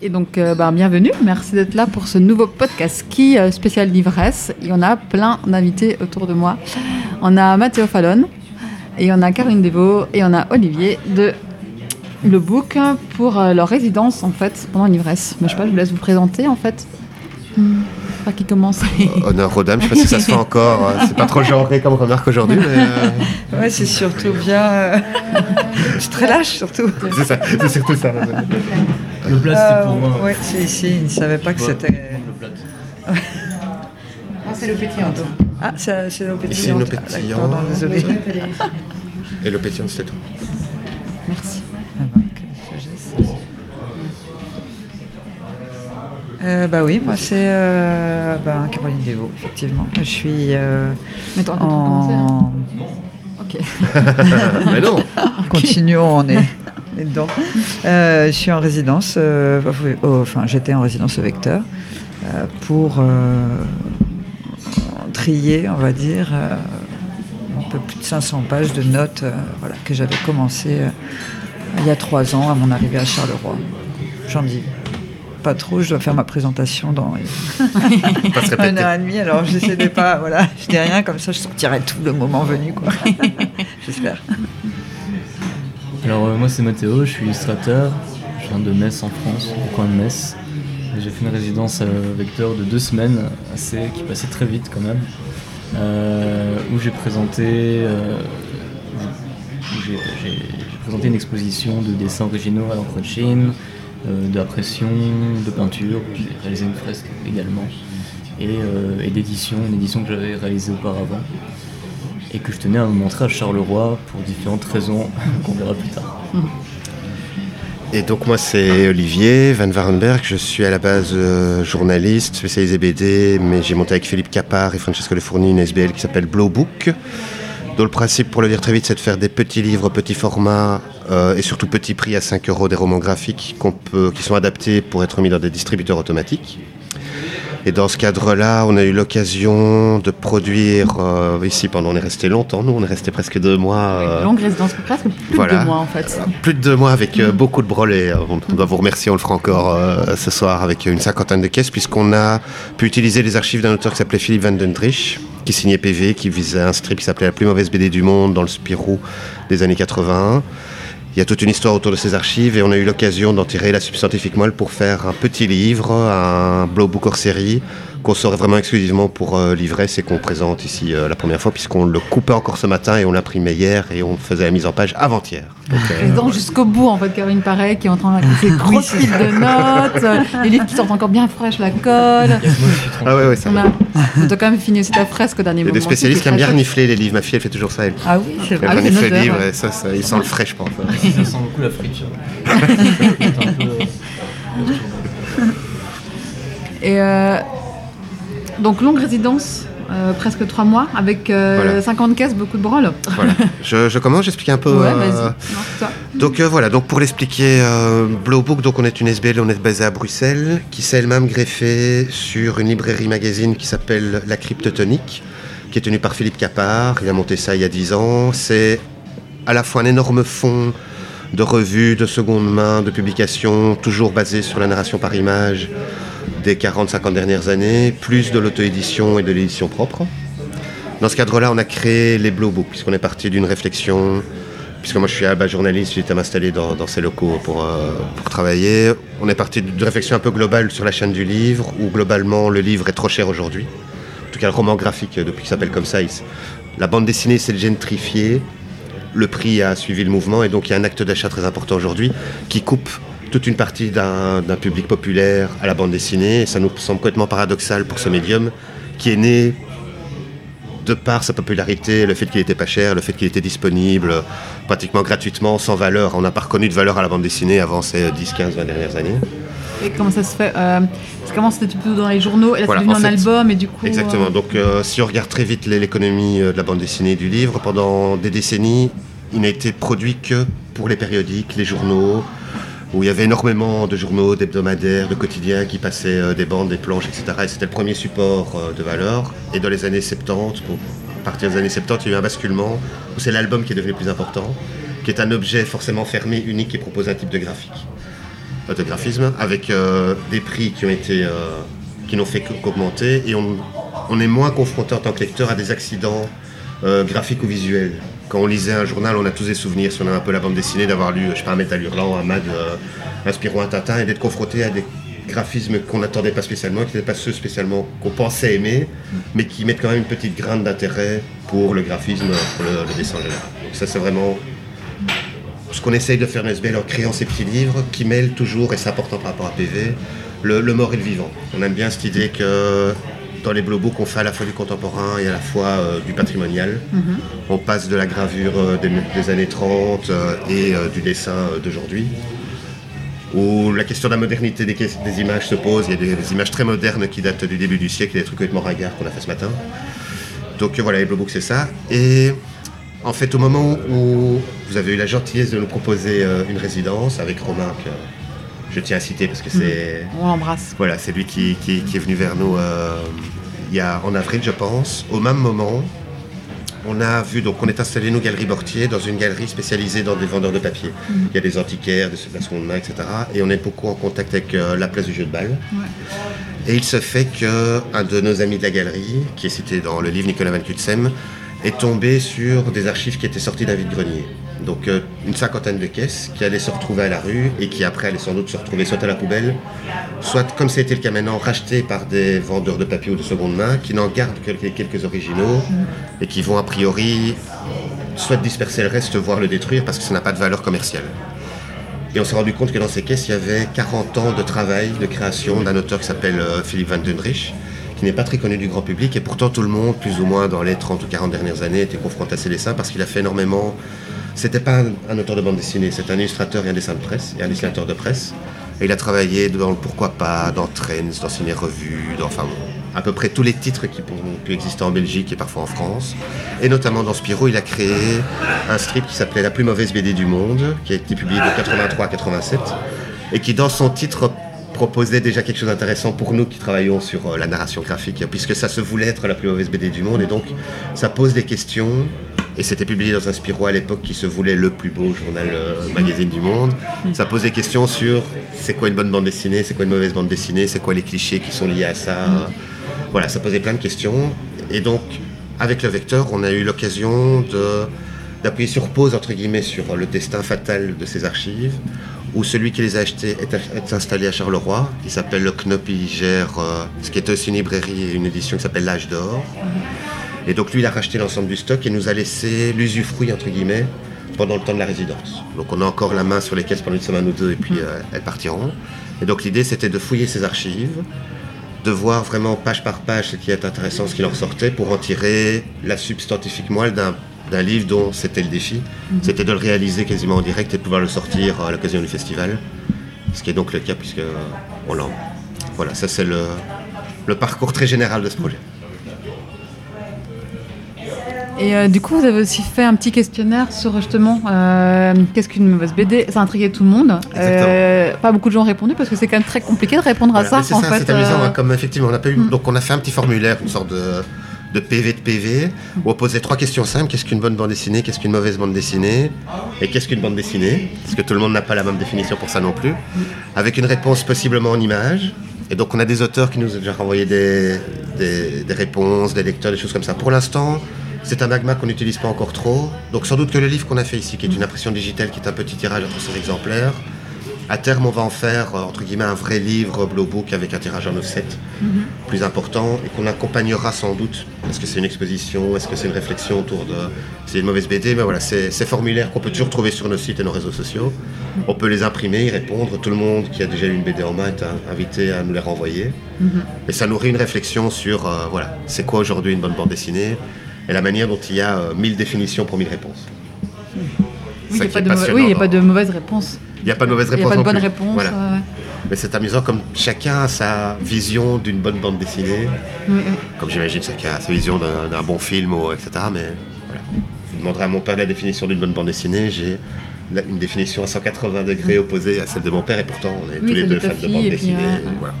Et donc, euh, ben, bienvenue. Merci d'être là pour ce nouveau podcast qui euh, spécial l'ivresse. Il y en a plein d'invités autour de moi. On a Mathéo Fallon, et on a Caroline Devaux, et on a Olivier de Le Book pour euh, leur résidence en fait pendant l'ivresse. Mais je sais pas, je vous laisse vous présenter en fait. Pas qui commence. Honneur aux dames, je sais pas si ça se fait encore. C'est pas trop genré comme remarque aujourd'hui, mais. euh, Ouais, c'est surtout bien. euh, c'est très lâche, surtout. C'est ça, c'est surtout ça. Le plat, Euh, c'était pour moi. ouais, c'est ici. Ils ne savaient pas que c'était. Le plat. Ah, c'est le pétillant. Ah, c'est c'est l'eau Ici, pétillante. l'eau Ah, d'accord, pétillante. non, désolé. Et le pétillant, c'était tout. Merci. Euh, bah oui, moi c'est euh, bah, Caroline Devaux, effectivement. Je suis euh, Mais toi, on a commencé. hein. en. Ok. mais non Continuons, on est, on est dedans. Euh, je suis en résidence, euh, oh, enfin j'étais en résidence au Vecteur euh, pour euh, trier, on va dire, euh, un peu plus de 500 pages de notes euh, voilà, que j'avais commencé euh, il y a trois ans à mon arrivée à Charleroi. J'en dis pas trop, je dois faire ma présentation dans Pas se un répéter. heure et demie, alors j'essaie de pas, voilà, je dis rien, comme ça je sortirai tout le moment venu, quoi. J'espère. Alors, euh, moi, c'est Mathéo, je suis illustrateur. Je viens de Metz en France, au coin de Metz. Et J'ai fait une résidence euh, vecteur de deux semaines, assez, qui passait très vite quand même, euh, où j'ai présenté, euh, j'ai- j'ai j'ai présenté une exposition de dessins originaux à l'encre de Chine, euh, d'impression, de peinture. J'ai réalisé une fresque également, et, euh, et d'édition, une édition que j'avais réalisée auparavant et que je tenais à montrer à Charleroi pour différentes raisons qu'on verra plus tard. Et donc moi c'est Olivier Van Varenberg, je suis à la base euh, journaliste, spécialisé BD, mais j'ai monté avec Philippe Capard et Francesco Le Fourni une SBL qui s'appelle Blow Book, dont le principe pour le dire très vite c'est de faire des petits livres, petits formats euh, et surtout petits prix à 5 euros, des romans graphiques peut, qui sont adaptés pour être mis dans des distributeurs automatiques. Et dans ce cadre-là, on a eu l'occasion de produire euh, ici pendant, on est resté longtemps, nous on est resté presque deux mois. euh, Longue résidence, presque plus Voilà. de deux mois en fait. plus de deux mois avec euh, beaucoup de brelets. On, on doit vous remercier, on le fera encore ce soir avec une cinquantaine de caisses, puisqu'on a pu utiliser les archives d'un auteur qui s'appelait Philippe Van Dendrich, qui signait PV, qui visait un strip qui s'appelait La plus mauvaise BD du monde dans le Spirou des années 81. Il y a toute une histoire autour de ces archives et on a eu l'occasion d'en tirer la substantifique moelle pour faire un petit livre, un blowbook hors série, qu'on sort vraiment exclusivement pour euh, l'ivresse et qu'on présente ici euh, la première fois, puisqu'on le coupait encore ce matin et on l'imprimait hier et on faisait la mise en page avant-hier. Donc, euh, jusqu'au bout en fait, Caroline pareil, qui est en train de ces grosses piles de notes, euh, les livres qui sortent encore bien fraîches, la colle. Ah ouais, ouais, ça On a, on quand même fini aussi ta fresque au dernier Il y a moment. des spécialistes qui aiment bien renifler les livres. Ma fille, elle fait toujours ça. Elle, Ah oui, c'est elle vrai. Ah oui, renifle les livres et ça, ça, il sent le frais, je pense. Ça sent beaucoup la friture. Euh, Et euh, donc longue résidence, euh, presque trois mois, avec euh, Voilà. 50 caisses, beaucoup de broles. Voilà. Je, je commence, j'explique un peu. Ouais, euh, vas-y. Non, toi. Donc euh, voilà, donc pour l'expliquer, euh, Blowbook, donc on est une SBL, on est basé à Bruxelles, qui s'est elle-même greffée sur une librairie magazine qui s'appelle La Cryptotonique, qui est tenue par Philippe Capard. Il a monté ça il y a 10 ans. C'est à la fois un énorme fonds de revues, de seconde main, de publications, toujours basé sur la narration par image des 40-50 dernières années, plus de l'auto-édition et de l'édition propre. Dans ce cadre-là, on a créé les Blowbooks, puisqu'on est parti d'une réflexion puisque moi je suis à la base journaliste, m'installer dans, ces locaux pour, euh, pour travailler. On est parti d'une réflexion un peu globale sur la chaîne du livre, où globalement le livre est trop cher aujourd'hui. En tout cas, le roman graphique, euh, depuis qu'il s'appelle comme ça, la bande dessinée s'est gentrifiée, le prix a suivi le mouvement, et donc il y a un acte d'achat très important aujourd'hui qui coupe toute une partie d'un public populaire à la bande dessinée, et ça nous semble complètement paradoxal pour ce médium qui est né de par sa popularité, le fait qu'il était pas cher, le fait qu'il était disponible pratiquement gratuitement, sans valeur. On n'a pas reconnu de valeur à la bande dessinée avant ces 10, 15, 20 dernières années. Et comment ça se fait euh, Parce qu'avant c'était plutôt dans les journaux, et là Voilà, c'est devenu en un fait, album, et du coup. Exactement. euh, Donc euh, si on regarde très vite l'é- l'économie euh, de la bande dessinée et du livre, pendant des décennies, il n'a été produit que pour les périodiques, les journaux, où il y avait énormément de journaux, d'hebdomadaires, de quotidiens qui passaient euh, des bandes, des planches, etc. Et c'était le premier support euh, de valeur. Et dans les années 70, pour à partir des années 70, il y a eu un basculement où c'est l'album qui est devenu le plus important, qui est un objet forcément fermé, unique, qui propose un type de graphique. de graphisme, avec euh, des prix qui ont été qui n'ont fait qu'augmenter et on, est moins confronté en tant que lecteur à des accidents graphiques ou visuels. Quand on lisait un journal, on a tous des souvenirs, si on a un peu la bande dessinée, d'avoir lu, je sais pas, un Métal Hurlant, un Mag, euh, un Spirou, un Tintin, et d'être confronté à des graphismes qu'on n'attendait pas spécialement, qui n'étaient pas ceux spécialement qu'on pensait aimer, mais qui mettent quand même une petite graine d'intérêt pour le graphisme, pour le, dessin en général. Donc ça, c'est vraiment ce qu'on essaye de faire dans SBL en créant ces petits livres qui mêlent toujours, et c'est important par rapport à PV, le mort et le vivant. On aime bien cette idée que dans les Blow Books, on fait à la fois du contemporain et à la fois euh, du patrimonial. On passe de la gravure euh, des, des années 30 euh, et du dessin d'aujourd'hui. Où la question de la modernité des, images se pose. Il y a des, des images très modernes qui datent du début du siècle, des trucs complètement ringards qu'on a fait ce matin. Donc voilà, les Blow Books, c'est ça. Et en fait, au moment où vous avez eu la gentillesse de nous proposer une résidence avec Romain, que je tiens à citer parce que c'est On l'embrasse. voilà, c'est lui qui, qui- qui est venu vers nous euh, il y a, en avril, je pense. Au même moment, on a vu, donc on est installé, nous, Galerie Bortier, dans une galerie spécialisée dans des vendeurs de papier. Il y a des antiquaires, des de la seconde main, etc. Et on est beaucoup en contact avec euh, la place du jeu de balle. Et il se fait qu'un de nos amis de la galerie, qui est cité dans le livre Nicolas Van Kutsem, est tombé sur des archives qui étaient sorties d'un vide-grenier. Donc euh, une cinquantaine de caisses qui allaient se retrouver à la rue et qui après allaient sans doute se retrouver soit à la poubelle, soit, comme c'était le cas maintenant, rachetées par des vendeurs de papier ou de seconde main qui n'en gardent que quelques originaux et qui vont a priori soit disperser le reste, voire le détruire parce que ça n'a pas de valeur commerciale. Et on s'est rendu compte que dans ces caisses, il y avait 40 ans de travail, de création d'un auteur qui s'appelle euh, Philippe Van Dundrich, qui n'est pas très connu du grand public, et pourtant tout le monde, plus ou moins dans les 30 ou 40 dernières années, était confronté à ses dessins parce qu'il a fait énormément. C'était pas un, un auteur de bande dessinée, c'est un illustrateur et un dessin de presse, et un dessinateur de presse. Et il a travaillé dans le Pourquoi pas, dans Trends, dans Ciné Revue, dans enfin, à peu près tous les titres qui ont pu exister en Belgique et parfois en France. Et notamment dans Spirou, il a créé un strip qui s'appelait La plus mauvaise BD du monde, qui a été publié de 83 à 87, et qui dans son titre proposait déjà quelque chose d'intéressant pour nous qui travaillons sur euh, la narration graphique, puisque ça se voulait être la plus mauvaise BD du monde, et donc ça pose des questions. Et c'était publié dans un Spirou à l'époque qui se voulait le plus beau journal euh, magazine du monde. Ça pose des questions sur c'est quoi une bonne bande dessinée, c'est quoi une mauvaise bande dessinée, c'est quoi les clichés qui sont liés à ça. Voilà, ça posait plein de questions. Et donc, avec le vecteur, on a eu l'occasion d'appuyer sur pause, entre guillemets, sur le destin fatal de ces archives, où celui qui les a achetées est, installé à Charleroi, qui s'appelle le Knop, il gère euh, ce qui est aussi une librairie et une édition qui s'appelle L'Âge d'Or. Et donc lui, il a racheté l'ensemble du stock et nous a laissé l'usufruit, entre guillemets, pendant le temps de la résidence. Donc on a encore la main sur les caisses pendant une semaine ou deux et puis euh, elles partiront. Et donc l'idée, c'était de fouiller ces archives, de voir vraiment page par page ce qui est intéressant, ce qui leur sortait, pour en tirer la substantifique moelle d'un d'un livre dont c'était le défi. C'était de le réaliser quasiment en direct et de pouvoir le sortir à l'occasion du festival. Ce qui est donc le cas puisque on l'a. Voilà, ça c'est le, le parcours très général de ce projet. Et euh, du coup, vous avez aussi fait un petit questionnaire sur justement euh, qu'est-ce qu'une mauvaise BD. Ça a intrigué tout le monde. Euh, pas beaucoup de gens ont répondu parce que c'est quand même très compliqué de répondre à Voilà, ça. c'est ça, amusant. hein, comme effectivement, on a pas eu. Donc, on a fait un petit formulaire, une sorte de, de PV de PV, où on posait trois questions simples qu'est-ce qu'une bonne bande dessinée, qu'est-ce qu'une mauvaise bande dessinée, et qu'est-ce qu'une bande dessinée? Parce que tout le monde n'a pas la même définition pour ça non plus. Avec une réponse possiblement en images. Et donc, on a des auteurs qui nous ont déjà renvoyé des, des, réponses, des lecteurs, des choses comme ça. Pour l'instant, c'est un magma qu'on n'utilise pas encore trop. Donc, sans doute que le livre qu'on a fait ici, qui est une impression digitale, qui est un petit tirage à 300 exemplaires, à terme, on va en faire, euh, entre guillemets, un vrai livre Blow Book avec un tirage en offset plus important et qu'on accompagnera sans doute. Est-ce que c'est une exposition? Est-ce que c'est une réflexion autour de. C'est une mauvaise BD Mais voilà, c'est ces formulaires qu'on peut toujours trouver sur nos sites et nos réseaux sociaux. On peut les imprimer, y répondre. Tout le monde qui a déjà eu une BD en main est invité à nous les renvoyer. Et ça nourrit une réflexion sur, euh, voilà, c'est quoi aujourd'hui une bonne bande dessinée et la manière dont il y a euh, mille définitions pour mille réponses. Oui, il n'y a, pas de oui, a pas mauvaise réponse. Il n'y a pas de mauvaise Il n'y réponse. a pas de bonne plus. réponse. Voilà. ouais, ouais. Mais c'est amusant comme chacun a sa vision d'une bonne bande dessinée. Oui. Comme j'imagine chacun a sa vision d'un bon film, ou, etc. Mais voilà. Je demanderai à mon père la définition d'une bonne bande dessinée. J'ai une définition à 180 degrés opposée à celle de mon père, et pourtant on est Oui, tous les deux fans de bande dessinée. euh, voilà.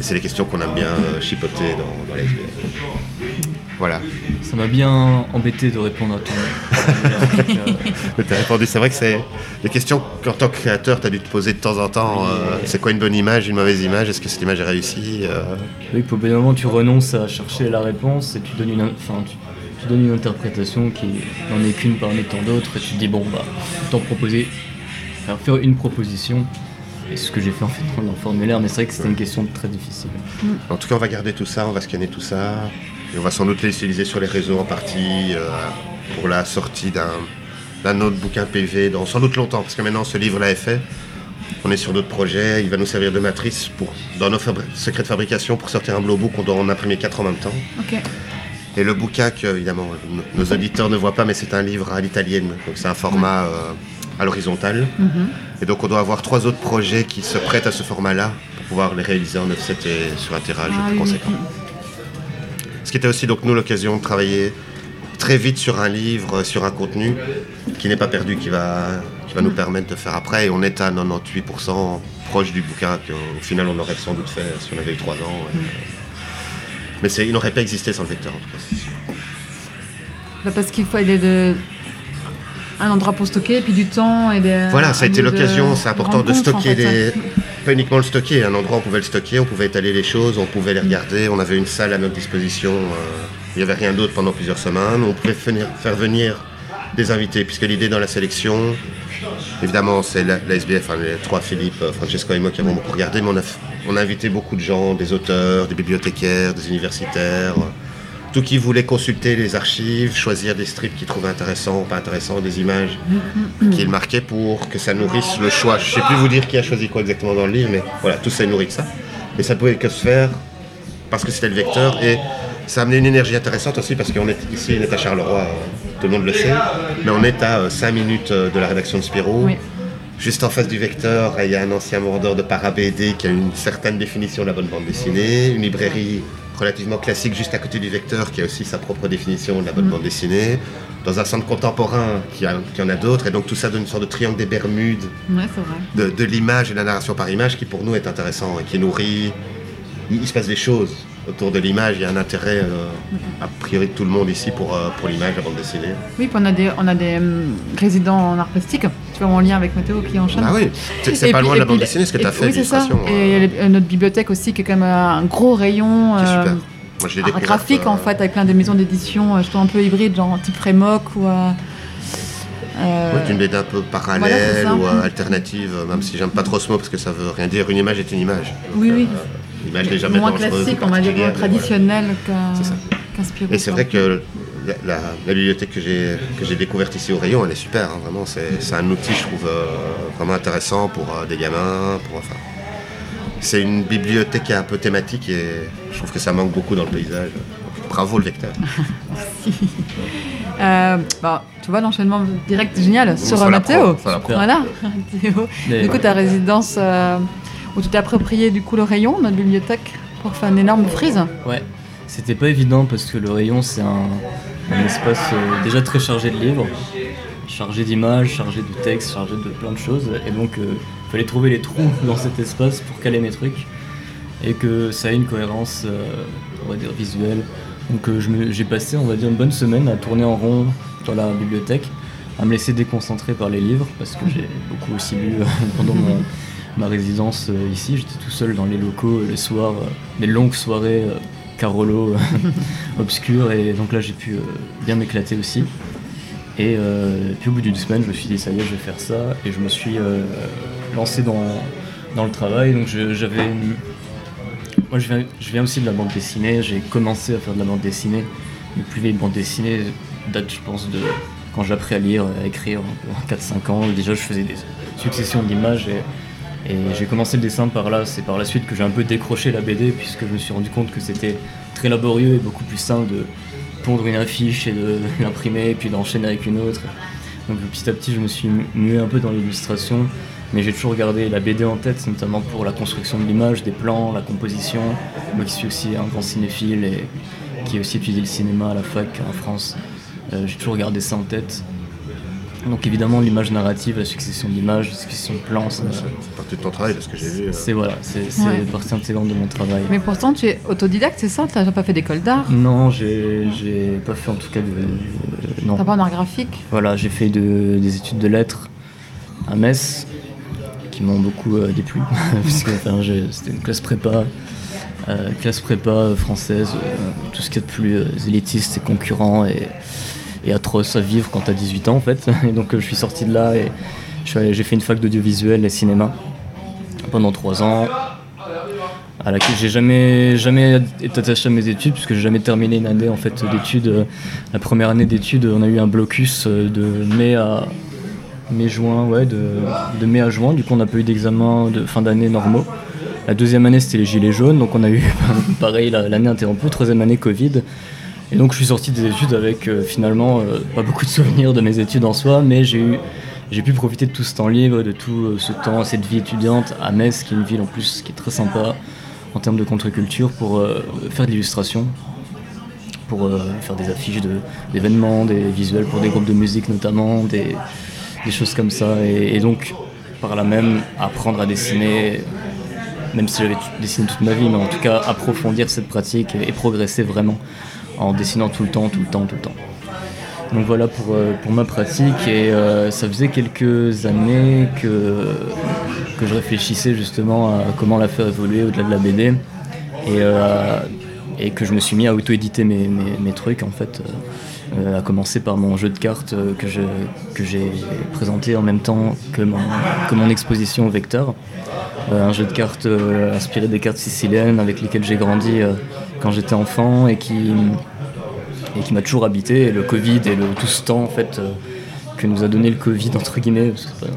C'est les questions qu'on aime bien euh, chipoter dans, dans SBL. Voilà. Ça m'a bien embêté de répondre à ton. Mais t'as répondu, c'est vrai que c'est des questions qu'en tant que créateur, tu as dû te poser de temps en temps. euh, c'est quoi une bonne image, une mauvaise image Est-ce que cette image est réussie Euh, Oui, au bout d'un moment, tu renonces à chercher la réponse et tu donnes une, enfin, tu, tu donnes une interprétation qui n'en est qu'une parmi tant d'autres et tu te dis, bon, bah, autant proposer, enfin, faire une proposition. Et ce que j'ai fait en fait dans le formulaire, mais c'est vrai que c'était une question très difficile. En tout cas, on va garder tout ça, on va scanner tout ça. Et on va sans doute les utiliser sur les réseaux en partie euh, pour la sortie d'un, autre bouquin PV dans sans doute longtemps, parce que maintenant ce livre-là est fait. On est sur d'autres projets, il va nous servir de matrice pour, dans nos secrets de fabrication pour sortir un blowbook, on doit en imprimer quatre en même temps. Et le bouquin que, évidemment, nos- auditeurs ne voient pas, mais c'est un livre à l'italienne, donc c'est un format euh, à l'horizontale. Et donc on doit avoir trois autres projets qui se prêtent à ce format-là pour pouvoir les réaliser en offset et sur un tirage Ah plus oui, oui. Ce qui était aussi donc nous l'occasion de travailler très vite sur un livre, sur un contenu qui n'est pas perdu, qui va, qui va nous permettre de faire après. Et on est à 98% proche du bouquin qu'au final on aurait sans doute fait si on avait eu trois ans. Et, euh, Mais c'est- il n'aurait pas existé sans le vecteur en tout cas. Bah, parce qu'il faut aller de un endroit pour stocker, et puis du temps et des. Voilà, ça a été l'occasion, c'est important de en stocker fait, des. Pas uniquement le stocker, un endroit on pouvait le stocker, on pouvait étaler les choses, on pouvait les regarder, on avait une salle à notre disposition, euh, il n'y avait rien d'autre pendant plusieurs semaines, on pouvait faire venir des invités, puisque l'idée dans la sélection, évidemment, c'est la, SBF, hein, les trois Philippe, euh, Francesco et moi qui avons beaucoup regardé, mais on a, invité beaucoup de gens, des auteurs, des bibliothécaires, des universitaires, tout qui voulait consulter les archives, choisir des strips qu'ils trouvaient intéressants ou pas intéressants, des images qu'ils marquaient pour que ça nourrisse le choix. Je sais plus vous dire qui a choisi quoi exactement dans le livre, mais voilà, tout ça est nourri de ça. Et ça pouvait que se faire parce que c'était le vecteur et ça a amené une énergie intéressante aussi parce qu'on est ici, on est à Charleroi, euh, tout le monde le sait, mais on est à 5 minutes euh, de la rédaction de Spirou. Oui. Juste en face du vecteur, il y a un ancien vendeur de para-BD qui a une certaine définition de la bonne bande dessinée, une librairie relativement classique juste à côté du vecteur qui a aussi sa propre définition de la bonne bande dessinée, dans un centre contemporain qui, a- qui en a d'autres, et donc tout ça donne une sorte de triangle des Bermudes Ouais, de, de l'image et de la narration par image qui pour nous est intéressant et qui nourrit. Il, il se passe des choses autour de l'image, il y a un intérêt euh, a priori de tout le monde ici pour, euh, pour l'image, la bande dessinée. Oui, puis on a des, on a des hum, résidents en art plastique, vois, en lien avec Mathéo qui enchaîne. Ah oui, c'est pas loin de la bande dessinée ce que tu as fait, Oui, c'est ça. Et euh, euh, notre bibliothèque aussi, qui est quand même un gros rayon euh. Moi je graphique, euh, en fait, avec plein de maisons d'édition, euh, je trouve un peu hybride, genre type Frémoc ou. euh, Ouais, une BD un peu parallèle ou alternative, même si j'aime pas trop ce mot parce que ça veut rien dire. Une image est une image. Donc, Oui, oui. L'image n'est jamais moins classique, on va dire mais voilà. traditionnel C'est ça. qu'un qu'inspiré. Et c'est vrai que la, la- la bibliothèque que j'ai que j'ai découverte ici au rayon, elle est super. hein, vraiment, c'est c'est un outil, je trouve, euh, vraiment intéressant pour euh, des gamins. Pour, enfin, c'est une bibliothèque qui est un peu thématique et je trouve que ça manque beaucoup dans le paysage. Donc, bravo le vecteur. Euh, bah, tu vois, l'enchaînement direct est génial sur ça euh, Mathéo. ça. Voilà, Mathéo. Du coup, ta résidence euh, où tu t'es approprié du coup le rayon, notre bibliothèque, pour faire une énorme frise. Ouais, c'était pas évident parce que le rayon c'est un, un espace euh, déjà très chargé de livres, chargé d'images, chargé de textes, chargé de plein de choses. Et donc il fallait trouver les trous dans cet espace pour caler mes trucs et que ça ait une cohérence, euh, on va dire, visuelle. Donc euh, j'ai passé, on va dire, une bonne semaine à tourner en rond dans la bibliothèque, à me laisser déconcentrer par les livres parce que j'ai beaucoup aussi lu euh, pendant ma résidence euh, ici. J'étais tout seul dans les locaux euh, les soirs, euh, des longues soirées euh, Carolo euh, obscures et donc là j'ai pu euh, bien m'éclater aussi. Et euh, puis au bout d'une semaine, je me suis dit ça y est, je vais faire ça et je me suis lancé dans, dans le travail. Donc j'avais une- moi je viens, aussi de la bande dessinée, j'ai commencé à faire de la bande dessinée. Les plus vieilles bandes dessinées datent je pense de quand j'ai appris à lire, à écrire, 4-5 ans. Déjà je faisais des successions d'images et, et j'ai commencé le dessin par là. C'est par la suite que j'ai un peu décroché la BD puisque je me suis rendu compte que c'était très laborieux et beaucoup plus simple de pondre une affiche et de l'imprimer et puis d'enchaîner avec une autre. Donc petit à petit je me suis mué un peu dans l'illustration mais j'ai toujours gardé la BD en tête, notamment pour la construction de l'image, des plans, la composition. Moi qui suis aussi un grand cinéphile et qui ai aussi étudié le cinéma à la fac en France, euh, j'ai toujours gardé ça en tête. Donc évidemment l'image narrative, la succession d'images, la succession de plans, ça- C'est partie de ton travail, de ce que j'ai vu. euh. c'est voilà, c'est Ouais. partie intégrante de mon travail. Mais pourtant, tu es autodidacte, c'est ça? Tu n'as pas fait d'école d'art? Non, j'ai j'ai pas fait en tout cas de. euh, non. T'as pas en art graphique? Voilà, j'ai fait de- des études de lettres à Metz qui m'ont beaucoup euh, déplu, puisque enfin, j'ai- c'était une classe prépa, euh, classe prépa française, euh, tout ce qu'il y a de plus euh, élitiste et concurrent et, et atroce à vivre quand t'as 18 ans en fait. Et donc euh, je suis sorti de là et j'ai fait une fac d'audiovisuel et cinéma pendant trois ans à laquelle j'ai jamais, jamais été attaché à mes études puisque j'ai jamais terminé une année en fait d'études. Euh, La première année d'études, on a eu un blocus euh, de mai à mai juin, ouais, de, de mai à juin. Du coup, on n'a pas eu d'examen de fin d'année normaux. La deuxième année, c'était les gilets jaunes, donc on a eu pareil la- l'année interrompue. Troisième année, Covid. Et donc, je suis sorti des études avec euh, finalement euh, pas beaucoup de souvenirs de mes études en soi, mais j'ai eu j'ai pu profiter de tout ce temps libre, de tout euh, ce temps, cette vie étudiante à Metz, qui est une ville en plus qui est très sympa en termes de contre-culture, pour faire de l'illustration, pour faire des affiches d'événements, des visuels pour des groupes de musique notamment, des, choses comme ça. Et, donc, par là même, apprendre à dessiner, même si j'avais dessiné toute ma vie, mais en tout cas approfondir cette pratique et progresser vraiment en dessinant tout le temps, tout le temps, tout le temps. Donc voilà pour, euh, pour ma pratique et euh, ça faisait quelques années que, que je réfléchissais justement à comment la faire évoluer au-delà de la BD et, euh, et que je me suis mis à auto-éditer mes, mes- mes trucs en fait, euh, à commencer par mon jeu de cartes euh, que je- que j'ai présenté en même temps que mon, que mon exposition au Vecteur. Euh, un jeu de cartes euh, inspiré des cartes siciliennes avec lesquelles j'ai grandi quand j'étais enfant et qui, et qui m'a toujours habité. Et le Covid et le, tout ce temps en fait que nous a donné le Covid entre guillemets, parce que c'est pas,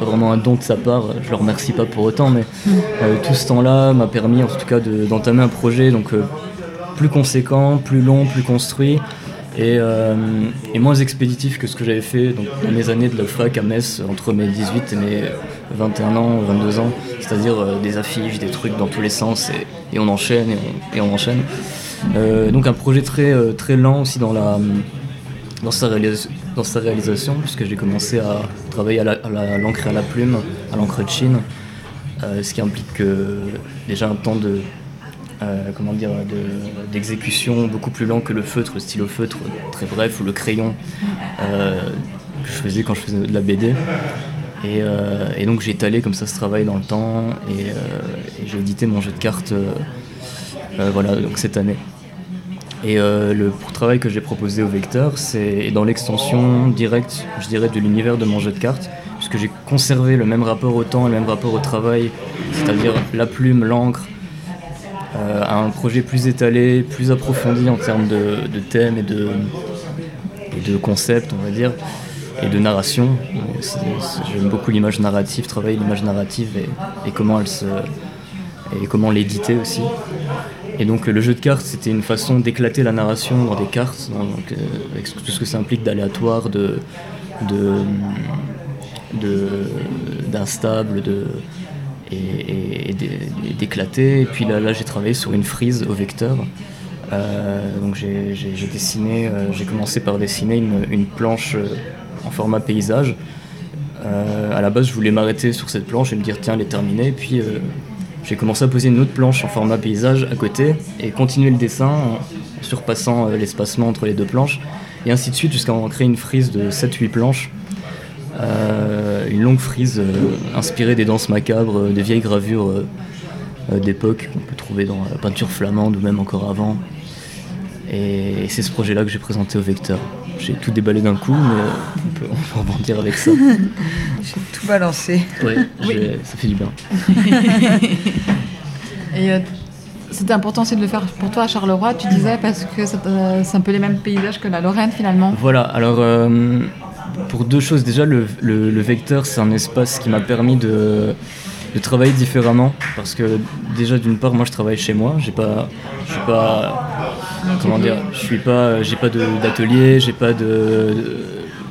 pas vraiment un don de sa part, je le remercie pas pour autant, mais euh, tout ce temps-là m'a permis en tout cas de- d'entamer un projet donc plus conséquent, plus long, plus construit. Et, euh, et moins expéditif que ce que j'avais fait dans mes années de la fac à Metz entre mes 18 et mes 21 ans, 22 ans, c'est-à-dire euh, des affiches, des trucs dans tous les sens et, on enchaîne et on, enchaîne. Euh, donc un projet très, très lent aussi dans, la, dans, sa réalisation, puisque j'ai commencé à travailler à la- à à l'encre la plume, à l'encre de Chine, ce qui implique que déjà un temps de, euh, comment dire, de- d'exécution beaucoup plus lent que le feutre, le stylo feutre très bref, ou le crayon euh, que je faisais quand je faisais de la BD. Et, euh, et donc j'ai étalé comme ça ce travail dans le temps et, j'ai édité mon jeu de cartes voilà, cette année. Et le travail que j'ai proposé au Vecteur, c'est dans l'extension directe, je dirais, de l'univers de mon jeu de cartes, puisque j'ai conservé le même rapport au temps et le même rapport au travail, c'est-à-dire la plume, l'encre, euh, à un projet plus étalé, plus approfondi en termes de, thèmes et de, de concepts, on va dire, et de narration. J'aime beaucoup l'image narrative, travailler l'image narrative et, comment elle se et comment l'éditer aussi. Et donc le jeu de cartes, c'était une façon d'éclater la narration dans des cartes, donc, euh, avec tout ce que ça implique d'aléatoire, de, de- d'instable, de, et, et- et d'é- et d'éclater. Et puis là, j'ai travaillé sur une frise au vecteur. Euh, donc j'ai, dessiné, euh, j'ai commencé par dessiner une, planche euh, en format paysage. À la base, je voulais m'arrêter sur cette planche et me dire tiens, elle est terminée. Et puis j'ai commencé à poser une autre planche en format paysage à côté et continuer le dessin en surpassant l'espacement entre les deux planches et ainsi de suite jusqu'à en créer une frise de 7-8 planches. Euh, une longue frise euh, inspirée des danses macabres, euh, des vieilles gravures d'époque qu'on peut trouver dans la peinture flamande ou même encore avant. Et c'est ce projet-là que j'ai présenté au Vecteur. J'ai tout déballé d'un coup, mais on, peut, on peut rebondir avec ça. J'ai tout balancé. Ouais, j'ai- ça fait du bien. Et euh, c'était important aussi de le faire pour toi à Charleroi, tu disais, parce que c'est c'est un peu les mêmes paysages que la Lorraine finalement. Voilà, alors euh, pour deux choses. Déjà, le, vecteur, c'est un espace qui m'a permis de, travailler différemment. Parce que déjà, d'une part, moi, je travaille chez moi. Je suis pas, comment dire, je suis pas, j'ai pas d'atelier, j'ai pas de,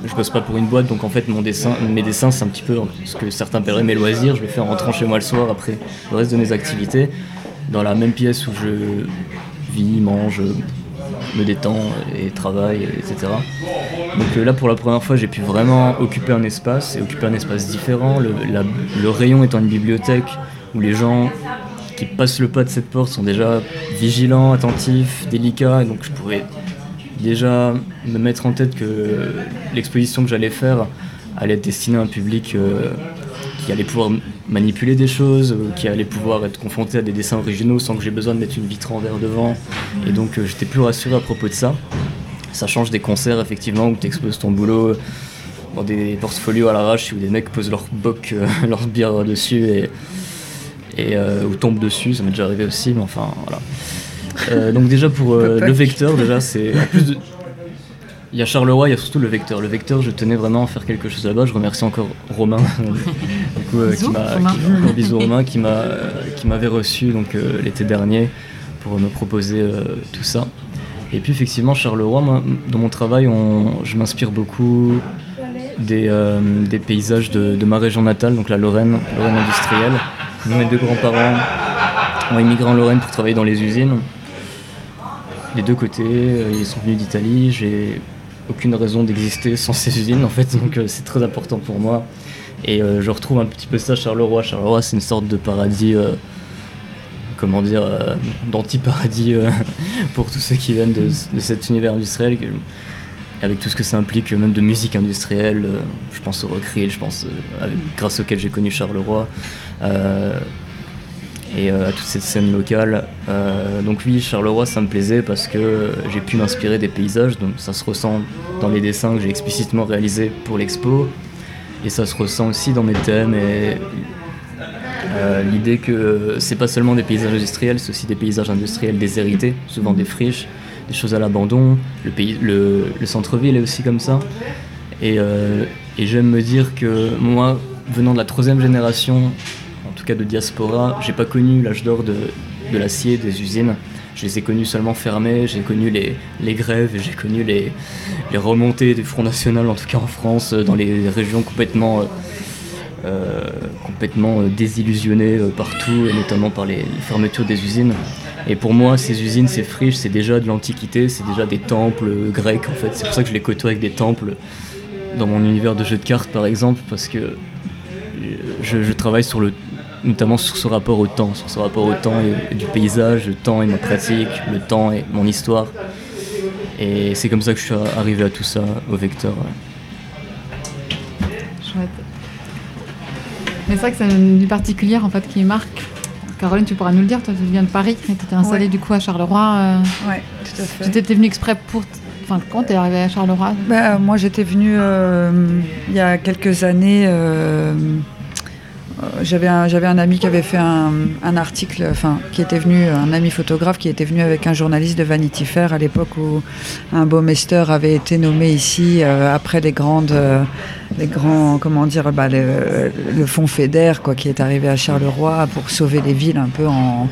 je bosse pas pour une boîte. Donc en fait, mon dessin, mes dessins, c'est un petit peu ce que certains appelleraient mes loisirs. Je le fais en rentrant chez moi le soir après le reste de mes activités, dans la même pièce où je vis, mange me détend et travaille, etc. Donc là, pour la première fois, j'ai pu vraiment occuper un espace et occuper un espace différent. Le, rayon étant une bibliothèque où les gens qui passent le pas de cette porte sont déjà vigilants, attentifs, délicats, et donc je pourrais déjà me mettre en tête que l'exposition que j'allais faire allait être destinée à un public euh, qui allait pouvoir manipuler des choses, euh, qui allait pouvoir être confronté à des dessins originaux sans que j'ai besoin de mettre une vitre en verre devant. Et donc euh, j'étais plus rassuré à propos de ça. Ça change des concerts effectivement où tu exposes ton boulot dans des portfolios à l'arrache où des mecs posent leur boc, leur bière dessus et, et ou tombent dessus, ça m'est déjà arrivé aussi, mais enfin voilà. Euh, donc déjà pour euh, le vecteur, déjà c'est plus Il y a Charleroi, il y a surtout le vecteur. Le vecteur, je tenais vraiment à faire quelque chose là-bas. Je remercie encore Romain, du coup, euh, qui m'a, Romain, qui m'a, qui m'avait reçu donc l'été dernier pour me proposer tout ça. Et puis effectivement, Charleroi, moi, dans mon travail, on, je m'inspire beaucoup des, des paysages de, de, ma région natale, donc la Lorraine, Lorraine industrielle. Mes deux grands-parents ont immigré en Lorraine pour travailler dans les usines les deux côtés. Euh, ils sont venus d'Italie. J'ai aucune raison d'exister sans ces usines en fait, donc euh, c'est très important pour moi. Et euh, je retrouve un petit peu ça à Charleroi. Charleroi, c'est une sorte de paradis, comment dire, d'anti-paradis pour tous ceux qui viennent de, cet univers industriel, avec tout ce que ça implique, même de musique industrielle. je pense au Rockrill, je pense, grâce auquel j'ai connu Charleroi et euh, à toute cette scène locale. Euh, donc oui, Charleroi, ça me plaisait parce que j'ai pu m'inspirer des paysages, donc ça se ressent dans les dessins que j'ai explicitement réalisés pour l'expo, et ça se ressent aussi dans mes thèmes et euh, l'idée que c'est pas seulement des paysages industriels, c'est aussi des paysages industriels déshérités, souvent des friches, des choses à l'abandon. Le, centre-ville est aussi comme ça. Et, et j'aime me dire que moi, venant de la troisième génération cas de diaspora, j'ai pas connu l'âge d'or de, l'acier, des usines. Je les ai connus seulement fermés, j'ai connu les, les grèves, j'ai connu les, les, remontées du Front National, en tout cas en France, dans les régions complètement, euh, euh, complètement euh, désillusionnées partout, et notamment par les, fermetures des usines. Et pour moi, ces usines, ces friches, c'est déjà de l'Antiquité, c'est déjà des temples grecs en fait. C'est pour ça que je les côtoie avec des temples dans mon univers de jeux de cartes par exemple, parce que je travaille sur le, notamment sur ce rapport au temps, sur ce rapport au temps et, du paysage, le temps et ma pratique, le temps et mon histoire. Et c'est comme ça que je suis arrivé à tout ça, au vecteur. Chouette. Mais c'est vrai que c'est une vie particulière en fait qui marque. Caroline, tu pourras nous le dire, toi tu viens de Paris, tu étais installée du coup à Charleroi. Euh, oui, tout à fait. Tu étais venue exprès pour. Enfin, quand tu es arrivée à Charleroi? Bah, Moi j'étais venue euh, il y a quelques années. Euh, j'avais un, j'avais un ami qui avait fait un, article, enfin, qui était venu, un ami photographe qui était venu avec un journaliste de Vanity Fair à l'époque où un Baumeister avait été nommé ici euh, après les grandes, euh, les grands, comment dire, bah, le, le fonds FEDER, quoi, qui est arrivé à Charleroi pour sauver les villes un peu en,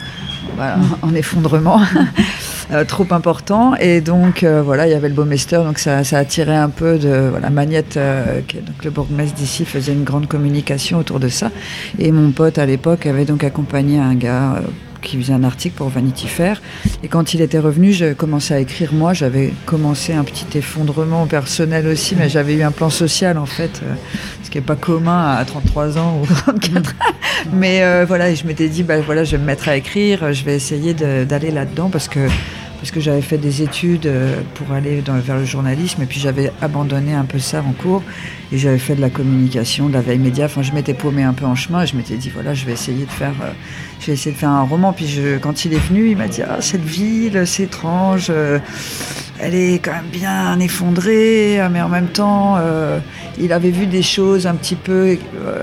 en effondrement. Euh, trop important. Et donc, euh, voilà, il y avait le Baumeister, donc ça, ça attirait un peu de. Voilà, Magnette, euh, donc le bourgmestre d'ici, faisait une grande communication autour de ça. Et mon pote, à l'époque, avait donc accompagné un gars qui faisait un article pour Vanity Fair. Et quand il était revenu, je commençais à écrire moi. J'avais commencé un petit effondrement personnel aussi, mais j'avais eu un plan social en fait, ce qui n'est pas commun à 33 ans ou 34. mais voilà, et je m'étais dit, bah, voilà, je vais me mettre à écrire, je vais essayer d'aller là-dedans parce que parce que j'avais fait des études euh, pour aller vers le journalisme et puis j'avais abandonné un peu ça en cours et j'avais fait de la communication, de la veille média. Enfin, je m'étais paumé un peu en chemin et je m'étais dit voilà, je vais essayer de faire, euh, je vais essayer de faire un roman. Puis je, quand il est venu, il m'a dit ah cette ville, c'est étrange. Euh, elle est quand même bien effondrée, mais en même temps, il avait vu des choses un petit peu.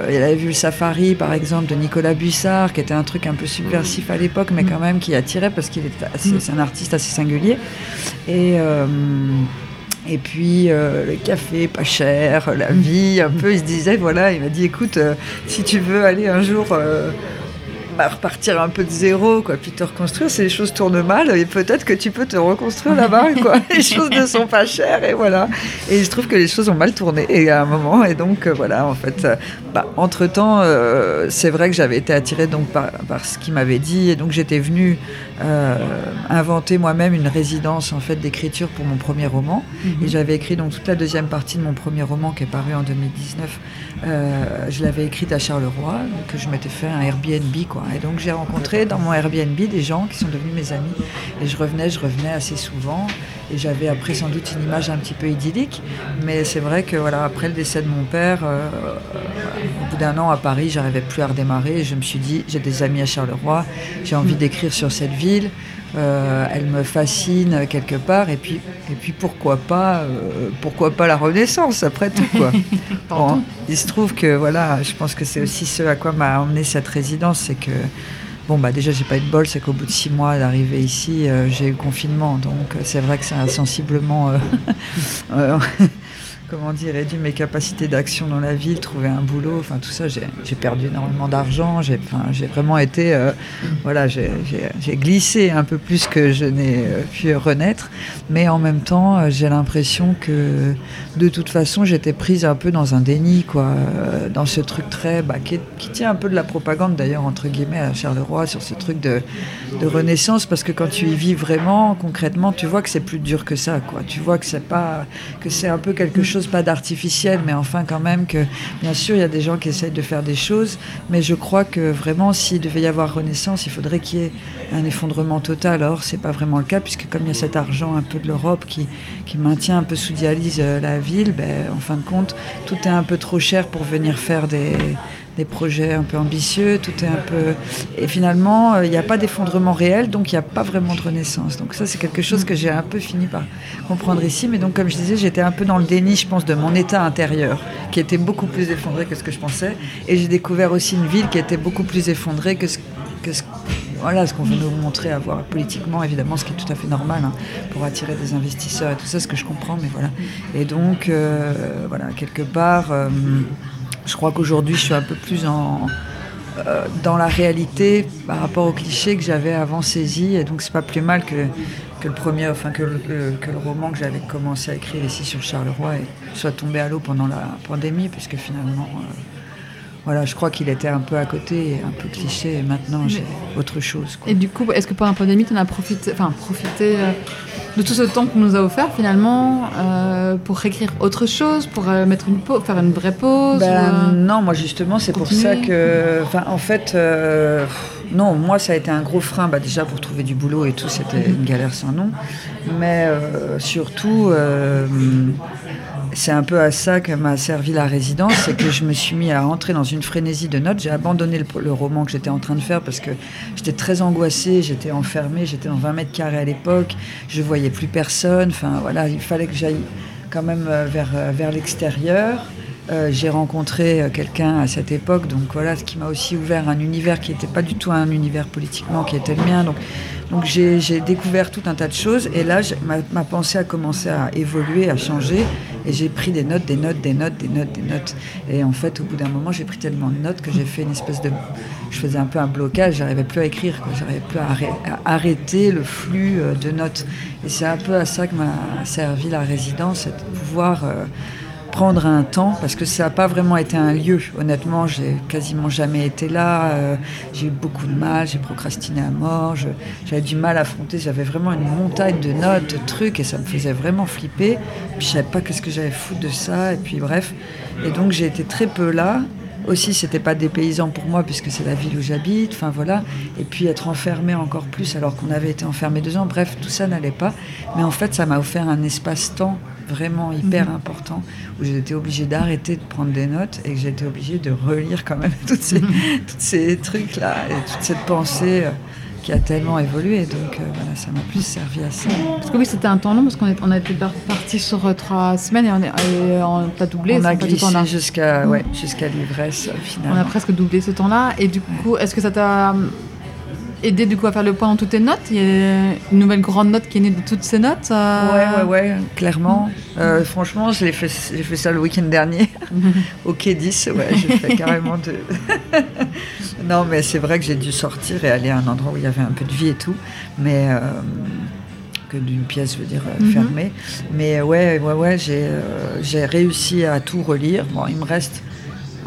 il avait vu le Safari, par exemple, de Nicolas Buissard, qui était un truc un peu subversif à l'époque, mais quand même qui attirait parce qu'il est, un artiste assez singulier. Et euh, puis euh, le café pas cher, la vie un peu. Il se disait voilà, il m'a dit écoute, euh, si tu veux aller un jour bah, repartir un peu de zéro, quoi, puis te reconstruire. Si les choses tournent mal, et peut-être que tu peux te reconstruire là-bas, quoi. les choses ne sont pas chères, et voilà. Et je trouve que les choses ont mal tourné, et à un moment, et donc euh, voilà, en fait, euh, bah, entre-temps, euh, c'est vrai que j'avais été attirée donc, par, par ce qu'il m'avait dit, et donc j'étais venue inventer moi-même une résidence en fait d'écriture pour mon premier roman, et j'avais écrit donc toute la deuxième partie de mon premier roman qui est paru en 2019. je l'avais écrite à Charleroi, que je m'étais fait un Airbnb, quoi. Et donc j'ai rencontré dans mon Airbnb des gens qui sont devenus mes amis. Et je revenais, je revenais assez souvent. Et j'avais après sans doute une image un petit peu idyllique. Mais c'est vrai que voilà, après le décès de mon père, euh, au bout d'un an à Paris, j'arrivais plus à redémarrer. Et je me suis dit, j'ai des amis à Charleroi, j'ai envie d'écrire sur cette ville. Euh, elle me fascine quelque part et puis et puis pourquoi pas euh, pourquoi pas la Renaissance après tout quoi. il se trouve que voilà, je pense que c'est aussi ce à quoi m'a emmené cette résidence, c'est que bon bah déjà j'ai pas eu de bol, c'est qu'au bout de six mois d'arriver ici, euh, j'ai eu confinement, donc c'est vrai que ça a sensiblement comment dire, réduire mes capacités d'action dans la ville, trouver un boulot, enfin tout ça, j'ai perdu énormément d'argent, j'ai vraiment été, euh, voilà, j'ai glissé un peu plus que je n'ai euh, pu renaître, mais en même temps, euh, j'ai l'impression que de toute façon, j'étais prise un peu dans un déni, quoi, dans ce truc très, bah, qui, tient un peu de la propagande d'ailleurs, entre guillemets, à Charleroi, sur ce truc de, de renaissance, parce que quand tu y vis vraiment, concrètement, tu vois que c'est plus dur que ça, quoi, tu vois que c'est pas, que c'est un peu quelque chose pas d'artificiel, mais enfin quand même que, bien sûr, il y a des gens qui essayent de faire des choses, mais je crois que vraiment, s'il devait y avoir renaissance, il faudrait qu'il y ait un effondrement total. Or, c'est pas vraiment le cas, puisque comme il y a cet argent un peu de l'Europe qui, qui maintient un peu sous dialyse euh, la ville, ben, en fin de compte, tout est un peu trop cher pour venir faire des des projets un peu ambitieux, tout est un peu... Et finalement, euh, il n'y a pas d'effondrement réel, donc il n'y a pas vraiment de renaissance. Donc ça, c'est quelque chose que j'ai un peu fini par comprendre ici. Mais donc, comme je disais, j'étais un peu dans le déni, je pense, de mon état intérieur, qui était beaucoup plus effondré que ce que je pensais. Et j'ai découvert aussi une ville qui était beaucoup plus effondrée que ce que ce, voilà, ce qu'on veut nous montrer avoir politiquement, évidemment, ce qui est tout à fait normal hein, pour attirer des investisseurs et tout ça, ce que je comprends, mais voilà. Et donc, euh, voilà, quelque part, euh, je crois qu'aujourd'hui, je suis un peu plus en, euh, dans la réalité par rapport aux clichés que j'avais avant saisi. Et donc, c'est pas plus mal que, que le premier, enfin, que le, que le roman que j'avais commencé à écrire ici sur Charleroi soit tombé à l'eau pendant la pandémie, puisque finalement. Euh, voilà, je crois qu'il était un peu à côté, un peu cliché, et maintenant j'ai autre chose. Et du coup, est-ce que pendant la pandémie, tu en as profité, enfin, profité euh, de tout ce temps qu'on nous a offert finalement euh, pour réécrire autre chose, pour euh, mettre une pause, faire une vraie pause ben, Non, moi justement, c'est pour ça que, en fait, non, moi ça a été un gros frein, bah, déjà pour trouver du boulot et tout, c'était une galère sans nom, mais surtout c'est un peu à ça que m'a servi la résidence, c'est que je me suis mis à entrer dans une frénésie de notes. J'ai abandonné le, roman que j'étais en train de faire parce que j'étais très angoissée, j'étais enfermée, j'étais dans 20 mètres carrés à l'époque, je voyais plus personne. Enfin voilà, il fallait que j'aille quand même euh, vers, euh, vers l'extérieur. Euh, j'ai rencontré quelqu'un à cette époque, donc voilà, ce qui m'a aussi ouvert un univers qui n'était pas du tout un univers politiquement qui était le mien. Donc donc j'ai découvert tout un tas de choses et là, ma, pensée a commencé à évoluer, à changer et j'ai pris des notes, des notes, des notes, des notes, des notes. Et en fait, au bout d'un moment, j'ai pris tellement de notes que j'ai fait une espèce de... Je faisais un peu un blocage, j'arrivais plus à écrire, j'arrivais plus à, arrêter le flux euh, de notes. Et c'est un peu à ça que m'a servi la résidence, de pouvoir... Euh, prendre un temps parce que ça n'a pas vraiment été un lieu. Honnêtement, j'ai quasiment jamais été là. Euh, j'ai eu beaucoup de mal, j'ai procrastiné à mort, j'avais du mal à affronter. J'avais vraiment une montagne de notes, de trucs et ça me faisait vraiment flipper. Puis je savais pas qu'est-ce que j'avais foutre de ça. Et puis bref. Et donc j'ai été très peu là. Aussi, c'était pas des paysans pour moi puisque c'est la ville où j'habite. Enfin voilà. Et puis être enfermé encore plus alors qu'on avait été enfermé deux ans. Bref, tout ça n'allait pas. Mais en fait, ça m'a offert un espace-temps vraiment hyper mhm. important où j'ai été obligée d'arrêter de prendre des notes et que j'ai été obligée de relire quand même toutes ces, toutes ces trucs-là et toute cette pensée euh, qui a tellement évolué. Donc euh, voilà, ça m'a plus servi à ça. Parce que oui, c'était un temps long parce qu'on on a été parti sur euh, trois semaines et on, est, on a doublé. On a glissé jusqu'à ouais, jusqu'à l'ivresse finalement. On a presque doublé ce temps-là. Et du coup, est-ce que ça t'a aider du coup à faire le point dans toutes tes notes Il y a une nouvelle grande note qui est née de toutes ces notes euh... Ouais, ouais, ouais, clairement. Euh, franchement, j'ai fait, fait ça le week-end dernier, au quai 10. Ouais, j'ai fait carrément de. Non, mais c'est vrai que j'ai dû sortir et aller à un endroit où il y avait un peu de vie et tout, mais euh, que d'une pièce, je veux dire, euh, Mhm. fermée. Mais ouais, ouais, ouais, j'ai j'ai réussi à tout relire. Bon, il me reste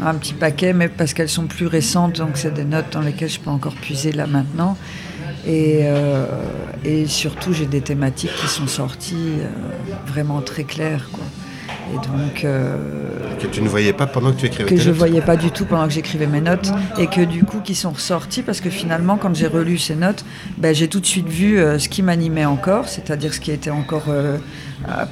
un petit paquet, mais parce qu'elles sont plus récentes, donc c'est des notes dans lesquelles je peux encore puiser là maintenant. Et, euh, et surtout, j'ai des thématiques qui sont sorties euh, vraiment très claires, quoi. Et donc, euh, Que tu ne voyais pas pendant que tu écrivais que tes je notes. voyais pas du tout pendant que j'écrivais mes notes et que du coup qui sont ressortis parce que finalement quand j'ai relu ces notes ben, j'ai tout de suite vu euh, ce qui m'animait encore c'est-à-dire ce qui était encore euh,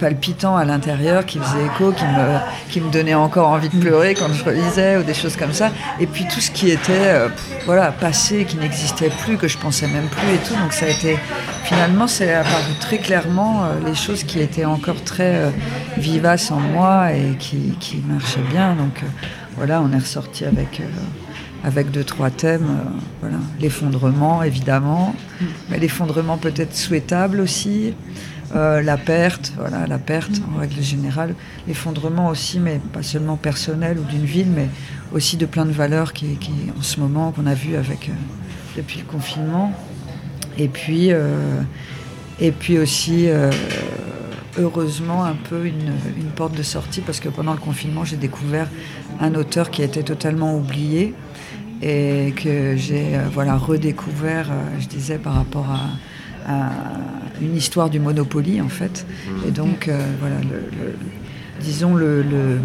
palpitant à l'intérieur qui faisait écho qui me, qui me donnait encore envie de pleurer quand je relisais ou des choses comme ça et puis tout ce qui était pff, voilà passé qui n'existait plus que je pensais même plus et tout donc ça a été finalement c'est apparu très clairement euh, les choses qui étaient encore très euh, vivaces en moi et qui, marchaient bien. Donc euh, voilà on est ressorti avec avec deux trois thèmes voilà. L'effondrement évidemment. Mais l'effondrement peut-être souhaitable aussi. La perte, voilà, la perte en règle générale, l'effondrement aussi, mais pas seulement personnel ou d'une ville, mais aussi de plein de valeurs qui, qui en ce moment qu'on a vu avec depuis le confinement. Et puis, euh, et puis aussi, euh, heureusement, un peu une, porte de sortie, parce que pendant le confinement, j'ai découvert un auteur qui été totalement oublié et que j'ai euh, voilà, redécouvert, je disais, par rapport à, une histoire du Monopoly, en fait. Et donc, voilà, disons, le, le-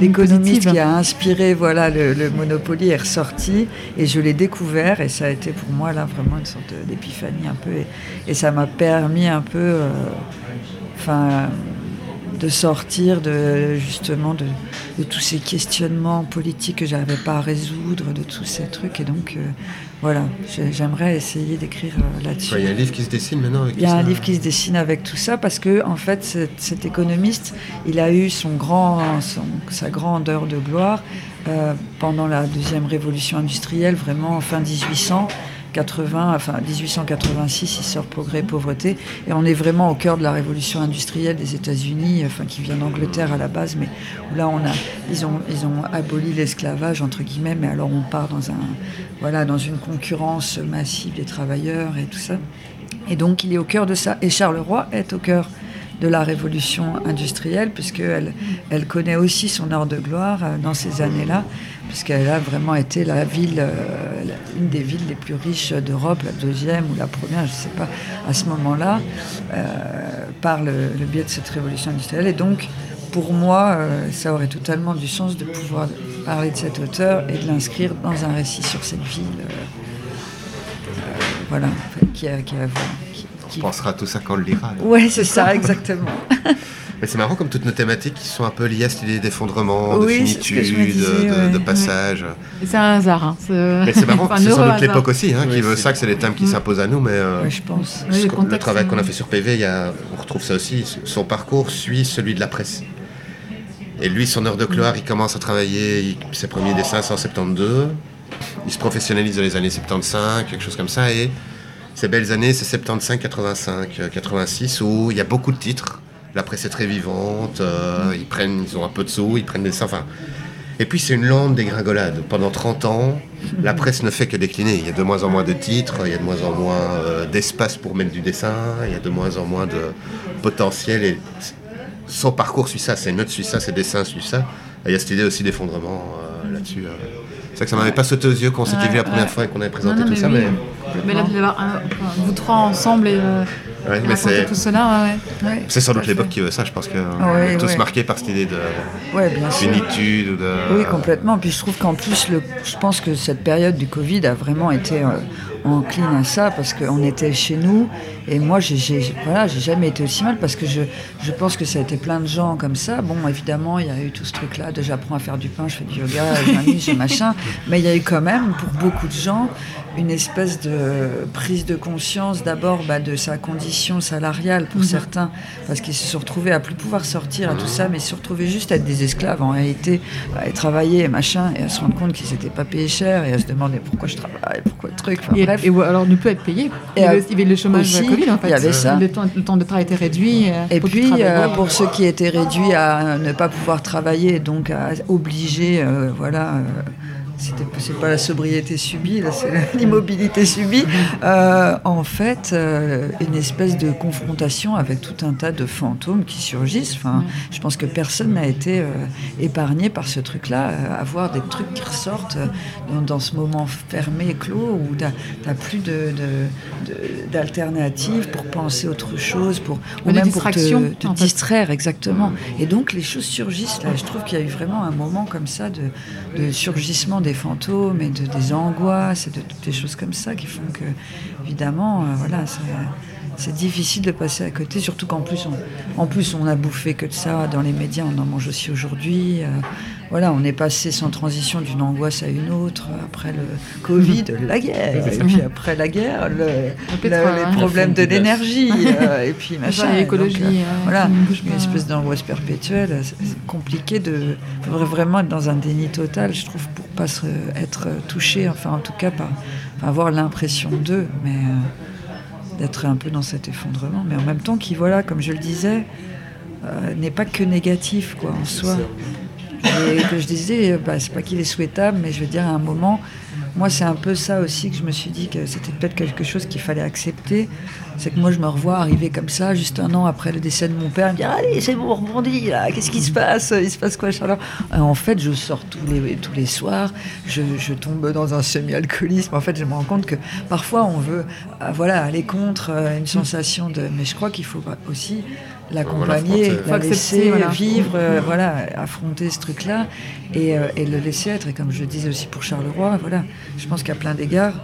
l'économiste qui a inspiré voilà, le, le Monopoly est ressorti et je l'ai découvert et ça a été pour moi là vraiment une sorte d'épiphanie un peu et, et ça m'a permis un peu euh, enfin de sortir de justement de, tous ces questionnements politiques que j'avais pas à résoudre, de tous ces trucs. Et donc euh, voilà, j'aimerais essayer d'écrire euh, là-dessus. Il y a un livre qui se dessine maintenant. Avec il y a un livre qui se dessine avec tout ça parce que en fait cet, économiste, il a eu son grand, son, sa grande heure de gloire euh, pendant la deuxième révolution industrielle, vraiment en fin 1800. 80, 1886, il sort Progrès et pauvreté, et on est vraiment au cœur de la révolution industrielle des États-Unis, enfin qui vient d'Angleterre à la base, mais où là on a, ils ont, ils ont aboli l'esclavage entre guillemets, mais alors on part dans un, voilà, dans une concurrence massive des travailleurs et tout ça, et donc il est au cœur de ça, et Charleroi est au cœur de la révolution industrielle, puisqu'elle elle connaît aussi son heure de gloire euh, dans ces années-là puisqu'elle a vraiment été la ville, euh, une des villes les plus riches d'Europe, la deuxième ou la première, je ne sais pas, à ce moment-là, euh, par le, le biais de cette révolution industrielle. Et donc, pour moi, euh, ça aurait totalement du sens de pouvoir parler de cet auteur et de l'inscrire dans un récit sur cette ville. voilà, qui a, qui a- qui- On pensera à tout ça quand on le lira. Ouais, c'est ça, exactement. Mais c'est marrant comme toutes nos thématiques qui sont un peu liées à cette idée d'effondrement, de Oui, finitude, disais, de, ouais, de ouais. passage. C'est un hasard. hein, c'est- Mais c'est marrant, enfin, c'est sans doute l'époque aussi hein, qui Oui, veut ça, que c'est des thèmes qui s'imposent à nous, mais euh, Ouais, je pense. Oui, le travail qu'on a euh, fait sur PV, il y a- on retrouve ça aussi. Son parcours suit celui de la presse. Et lui, son heure de gloire, il commence à travailler, il- ses premiers dessins, c'est en 72. Il se professionnalise dans les années 75, quelque chose comme ça. Et ces belles années, c'est 75, 85, euh, 86, où il y a beaucoup de titres. La presse est très vivante, euh, ils, prennent, ils ont un peu de sous, ils prennent des dessins. Enfin, et puis c'est une lente dégringolade. Pendant 30 ans, la presse ne fait que décliner. Il y a de moins en moins de titres, il y a de moins en moins euh, d'espace pour mettre du dessin, il y a de moins en moins de potentiel. Et son parcours suit ça, ses notes suivent ça, ses dessins suivent ça. Et il y a cette idée aussi d'effondrement euh, là-dessus. C'est vrai que ça m'avait pas sauté aux yeux quand on s'était Ouais, vu la première ouais. fois et qu'on avait présenté non, tout mais ça. oui. Mais, Mais là, de euh, vous trois ensemble et euh, ouais, mais c'est, tout cela, ouais, ouais. Ouais, c'est sans doute l'époque qui veut ça. Je pense qu'on Ouais, est tous marqués par cette idée de de. Oui, complètement. Puis je trouve qu'en plus, le, je pense que cette période du Covid a vraiment été euh, encline à ça parce qu'on était chez nous et moi, j'ai, j'ai, voilà, j'ai jamais été aussi mal parce que je, je pense que ça a été plein de gens comme ça. Bon, évidemment, il y a eu tout ce truc-là de j'apprends à faire du pain, je fais du yoga, je machin. Mais il y a eu quand même, pour beaucoup de gens, une espèce de prise de conscience d'abord bah, de sa condition salariale pour certains, parce qu'ils se sont retrouvés à plus pouvoir sortir à tout ça, mais se retrouver juste à être des esclaves en réalité, à travailler et machin, et à se rendre compte qu'ils s'étaient pas payés cher, et à se demander pourquoi je travaille, pourquoi le truc, enfin, Et, et ou alors ne plus être payé. Il Et y avait, il y avait le chômage aussi, Covid en fait. il y avait ça. Le temps, le temps de travail était réduit. euh, Et puis, euh, pour ceux qui étaient réduits à ne pas pouvoir travailler, donc à obliger, euh, voilà, euh, c'est pas la sobriété subie, c'est l'immobilité subie. Euh, en fait, euh, une espèce de confrontation avec tout un tas de fantômes qui surgissent. Enfin, je pense que personne n'a été euh, épargné par ce truc-là, avoir des trucs qui ressortent dans, dans ce moment fermé, clos, où t'as plus d'alternatives pour penser autre chose, pour ou même pour te, fait. distraire exactement. Et donc les choses surgissent là. Je trouve qu'il y a eu vraiment un moment comme ça de, de surgissement des fantômes et de, des angoisses et de toutes des choses comme ça qui font que, évidemment, euh, voilà, c'est, difficile de passer à côté. Surtout qu'en plus, on, en plus, on a bouffé que de ça dans les médias. On en mange aussi aujourd'hui. euh, voilà, on est passé sans transition d'une angoisse à une autre. Après le Covid, la guerre. Et puis après la guerre, le, pétrole, le- hein. les problèmes de l'énergie. euh, et puis machin. L'écologie, euh, euh, voilà, ne une pas. espèce d'angoisse perpétuelle. C'est compliqué de. Il faudrait vraiment être dans un déni total, je trouve, pour pas se- être touché, enfin, en tout cas, enfin, avoir l'impression d'eux, mais euh, d'être un peu dans cet effondrement. Mais en même temps, qui, voilà, comme je le disais, euh, n'est pas que négatif, quoi, en soi. Et que je disais, bah, c'est pas qu'il est souhaitable, mais je veux dire, à un moment, moi, c'est un peu ça aussi que je me suis dit que c'était peut-être quelque chose qu'il fallait accepter. C'est que moi, je me revois arriver comme ça, juste un an après le décès de mon père, me dire Allez, c'est bon, on rebondit, là, qu'est-ce qui se passe? Il se passe quoi, Charlotte? Euh, En fait, je sors tous les, tous les soirs, je, je tombe dans un semi-alcoolisme. En fait, je me rends compte que parfois, on veut euh, voilà, aller contre euh, une sensation de. Mais je crois qu'il faut aussi l'accompagner, l'affronter. la laisser voilà. vivre, euh, voilà, affronter ce truc-là et, euh, et le laisser être. Et comme je le disais aussi pour Charleroi, voilà, je pense qu'à plein d'égards,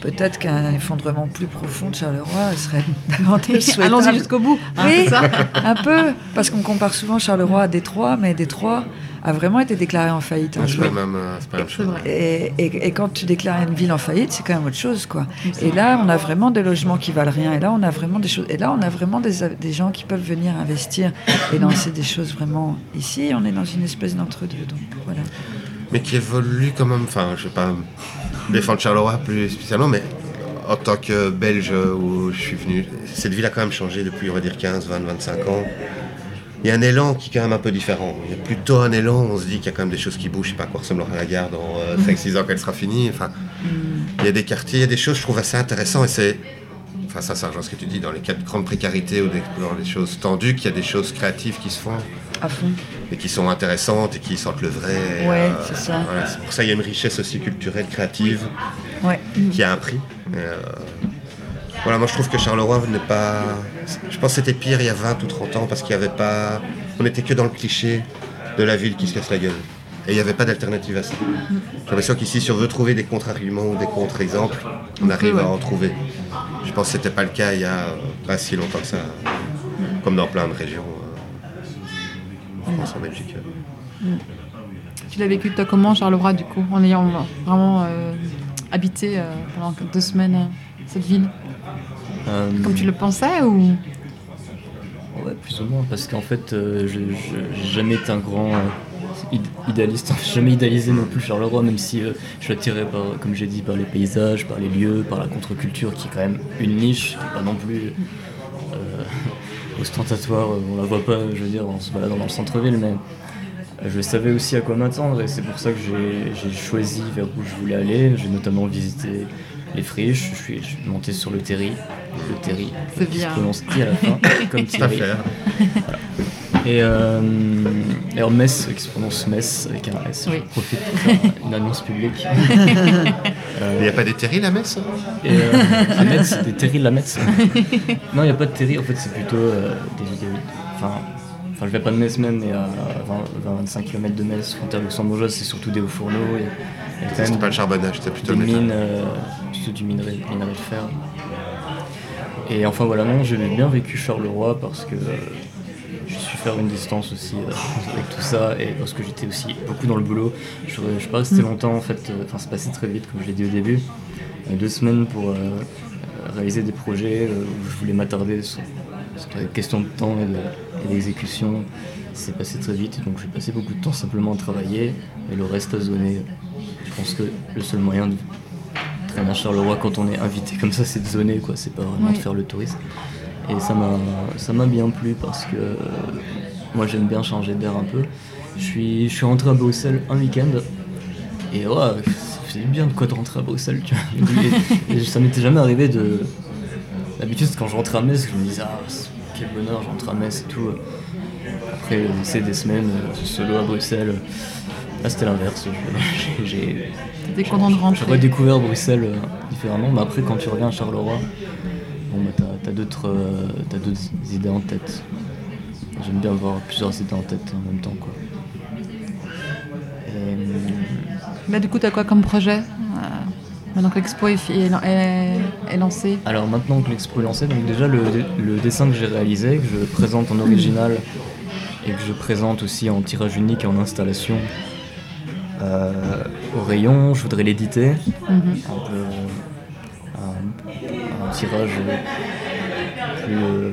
peut-être qu'un effondrement plus profond de Charleroi serait davantage souhaitable. Allons-y jusqu'au bout. hein, Oui, ça un peu, parce qu'on compare souvent Charleroi à Détroit, mais Détroit a vraiment été déclaré en faillite. un C'est jour. pas, la même, euh, c'est pas même C'est chose. Et, et- et quand tu déclares une ville en faillite, c'est quand même autre chose, quoi. Et là, on a vraiment des logements qui valent rien. Et là, on a vraiment des choses. Et là, on a vraiment des, des gens qui peuvent venir investir et lancer des choses vraiment ici. On est dans une espèce d'entre-deux. Donc voilà. mais qui évolue quand même. Enfin, je vais pas défendre Charleroi plus spécialement, mais en tant que Belge où je suis venu, cette ville a quand même changé depuis, on va dire, 15, 20, 25 ans. Il y a un élan qui est quand même un peu différent. Il y a plutôt un élan, on se dit qu'il y a quand même des choses qui bougent. Je sais pas à quoi ressemblera la gare dans 5-6 ans quand elle sera finie. Enfin, il y a des quartiers, il y a des choses, je trouve assez intéressantes. Et c'est. Enfin, ça, ça rejoint ce que tu dis, dans les cas de grande précarité ou des- dans les choses tendues, qu'il y a des choses créatives qui se font À fond. Et qui sont intéressantes et qui sentent le vrai. Ouais, c'est ça. voilà, c'est pour ça qu'il y a une richesse aussi culturelle, créative, Ouais. qui a un prix. Euh, voilà, moi je trouve que Charleroi n'est pas. Je pense que c'était pire il y a 20 ou 30 ans parce qu'il n'y avait pas. On n'était que dans le cliché de la ville qui se casse la gueule. Et il n'y avait pas d'alternative à ça. J'ai l'impression qu'ici, si on veut trouver des contre-arguments ou des contre-exemples, on arrive à en trouver. Je pense que c'était pas le cas il y a euh, pas si longtemps que ça, comme dans plein de régions euh, France, en Belgique. Tu l'as vécu toi comment Charleroi du coup en ayant vraiment euh, habité euh, pendant deux semaines euh, cette ville? Comme tu le pensais ou? Ouais, plus ou moins, parce qu'en fait, euh, je j'ai jamais été un grand euh, id- idéaliste, jamais idéalisé non plus Charleroi, même si euh, je suis attiré par, comme j'ai dit, par les paysages, par les lieux, par la contre-culture, qui est quand même une niche, qui est pas non plus ostentatoire, euh, on la voit pas, je veux dire, en se baladant dans le centre-ville, mais euh, je savais aussi à quoi m'attendre, et c'est pour ça que j'ai choisi vers où je voulais aller. J'ai notamment visité les friches, je suis, je suis monté sur le terri, le terri, qui bien. se prononce I à la fin, comme Thierry. Et euh, alors Metz, qui se prononce Metz avec un S, Oui. je profite pour faire une annonce publique. Il n'y a pas des terrils à Metz hein? Et euh, à Metz, c'est des terrils la Metz. Non, il n'y a pas de terri, en fait c'est plutôt euh, des, Enfin, enfin, je vais pas de Metz même, mais à 20-25 km de Metz, frontière luxembourgeoise, c'est surtout des hauts fourneaux. même pas le charbonnage, c'était plutôt des le métal. mines, euh, plutôt du minerai, minerai de fer. Et enfin voilà, non, j'ai bien vécu Charleroi parce que euh, faire une distance aussi euh, avec tout ça et parce que j'étais aussi beaucoup dans le boulot. Je je suis pas resté longtemps en fait, euh, enfin c'est passé très vite comme je l'ai dit au début. Euh, Deux semaines pour réaliser des projets où je voulais m'attarder sur, sur des questions de temps et d'exécution. C'est passé très vite donc j'ai passé beaucoup de temps simplement à travailler et le reste à zoner. Je pense que le seul moyen de traîner à Charleroi quand on est invité comme ça, c'est de zoner, quoi. C'est pas vraiment Oui. de faire le tourisme. Et ça m'a, ça m'a bien plu parce que euh, moi j'aime bien changer d'air un peu. Je suis, je suis rentré à Bruxelles un week-end et ouais, fait du bien de quoi de rentrer à Bruxelles, tu vois. Et, et ça m'était jamais arrivé de. D'habitude, quand je rentrais à Metz, je me disais, ah, quel bonheur, je rentre à Metz et tout. Après, c'est des semaines euh, solo à Bruxelles. Là, c'était l'inverse. J'ai redécouvert Bruxelles euh, différemment, mais après, quand tu reviens à Charleroi, bon, bah, t'as d'autres euh, idées en tête. J'aime bien avoir plusieurs idées en tête en même temps, quoi. Et, Bah, du coup, t'as quoi comme projet euh, Maintenant que l'expo est, est, est- est lancée? Alors maintenant que l'expo est lancée, donc déjà le, le dessin que j'ai réalisé, que je présente en original et que je présente aussi en tirage unique et en installation euh, au rayon, je voudrais l'éditer, Mhm. Tirage plus, euh,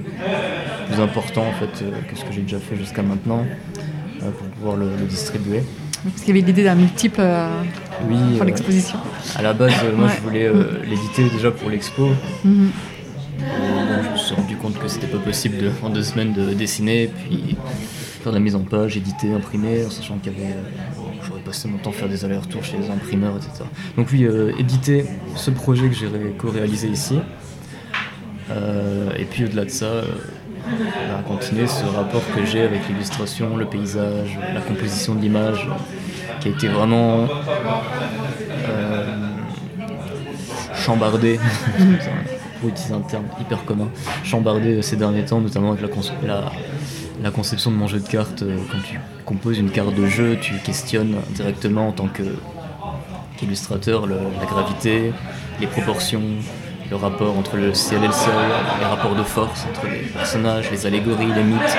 plus important en fait euh, que ce que j'ai déjà fait jusqu'à maintenant euh, pour pouvoir le, le distribuer. Parce qu'il y avait l'idée d'un multiple euh, Oui, pour euh, l'exposition. à la base, euh, moi Ouais. je voulais euh, l'éditer déjà pour l'expo. Mhm. Euh, bon, je me suis rendu compte que c'était pas possible de, en deux semaines de dessiner, puis faire de la mise en page, éditer, imprimer, en sachant qu'il y avait. euh, J'aurais passé mon temps à faire des allers-retours chez les imprimeurs, etc. Donc, oui, euh, éditer ce projet que j'ai ré- co-réalisé ici. Euh, et puis au-delà de ça, bah, continuer ce rapport que j'ai avec l'illustration, le paysage, la composition de l'image, qui a été vraiment euh, chambardé, pour utiliser un terme hyper commun, chambardé ces derniers temps, notamment avec la, conception de mon jeu de cartes. Quand tu composes une carte de jeu, tu questionnes directement en tant qu'illustrateur la gravité, les proportions, le rapport entre le ciel et le sol, les rapports de force entre les personnages, les allégories, les mythes.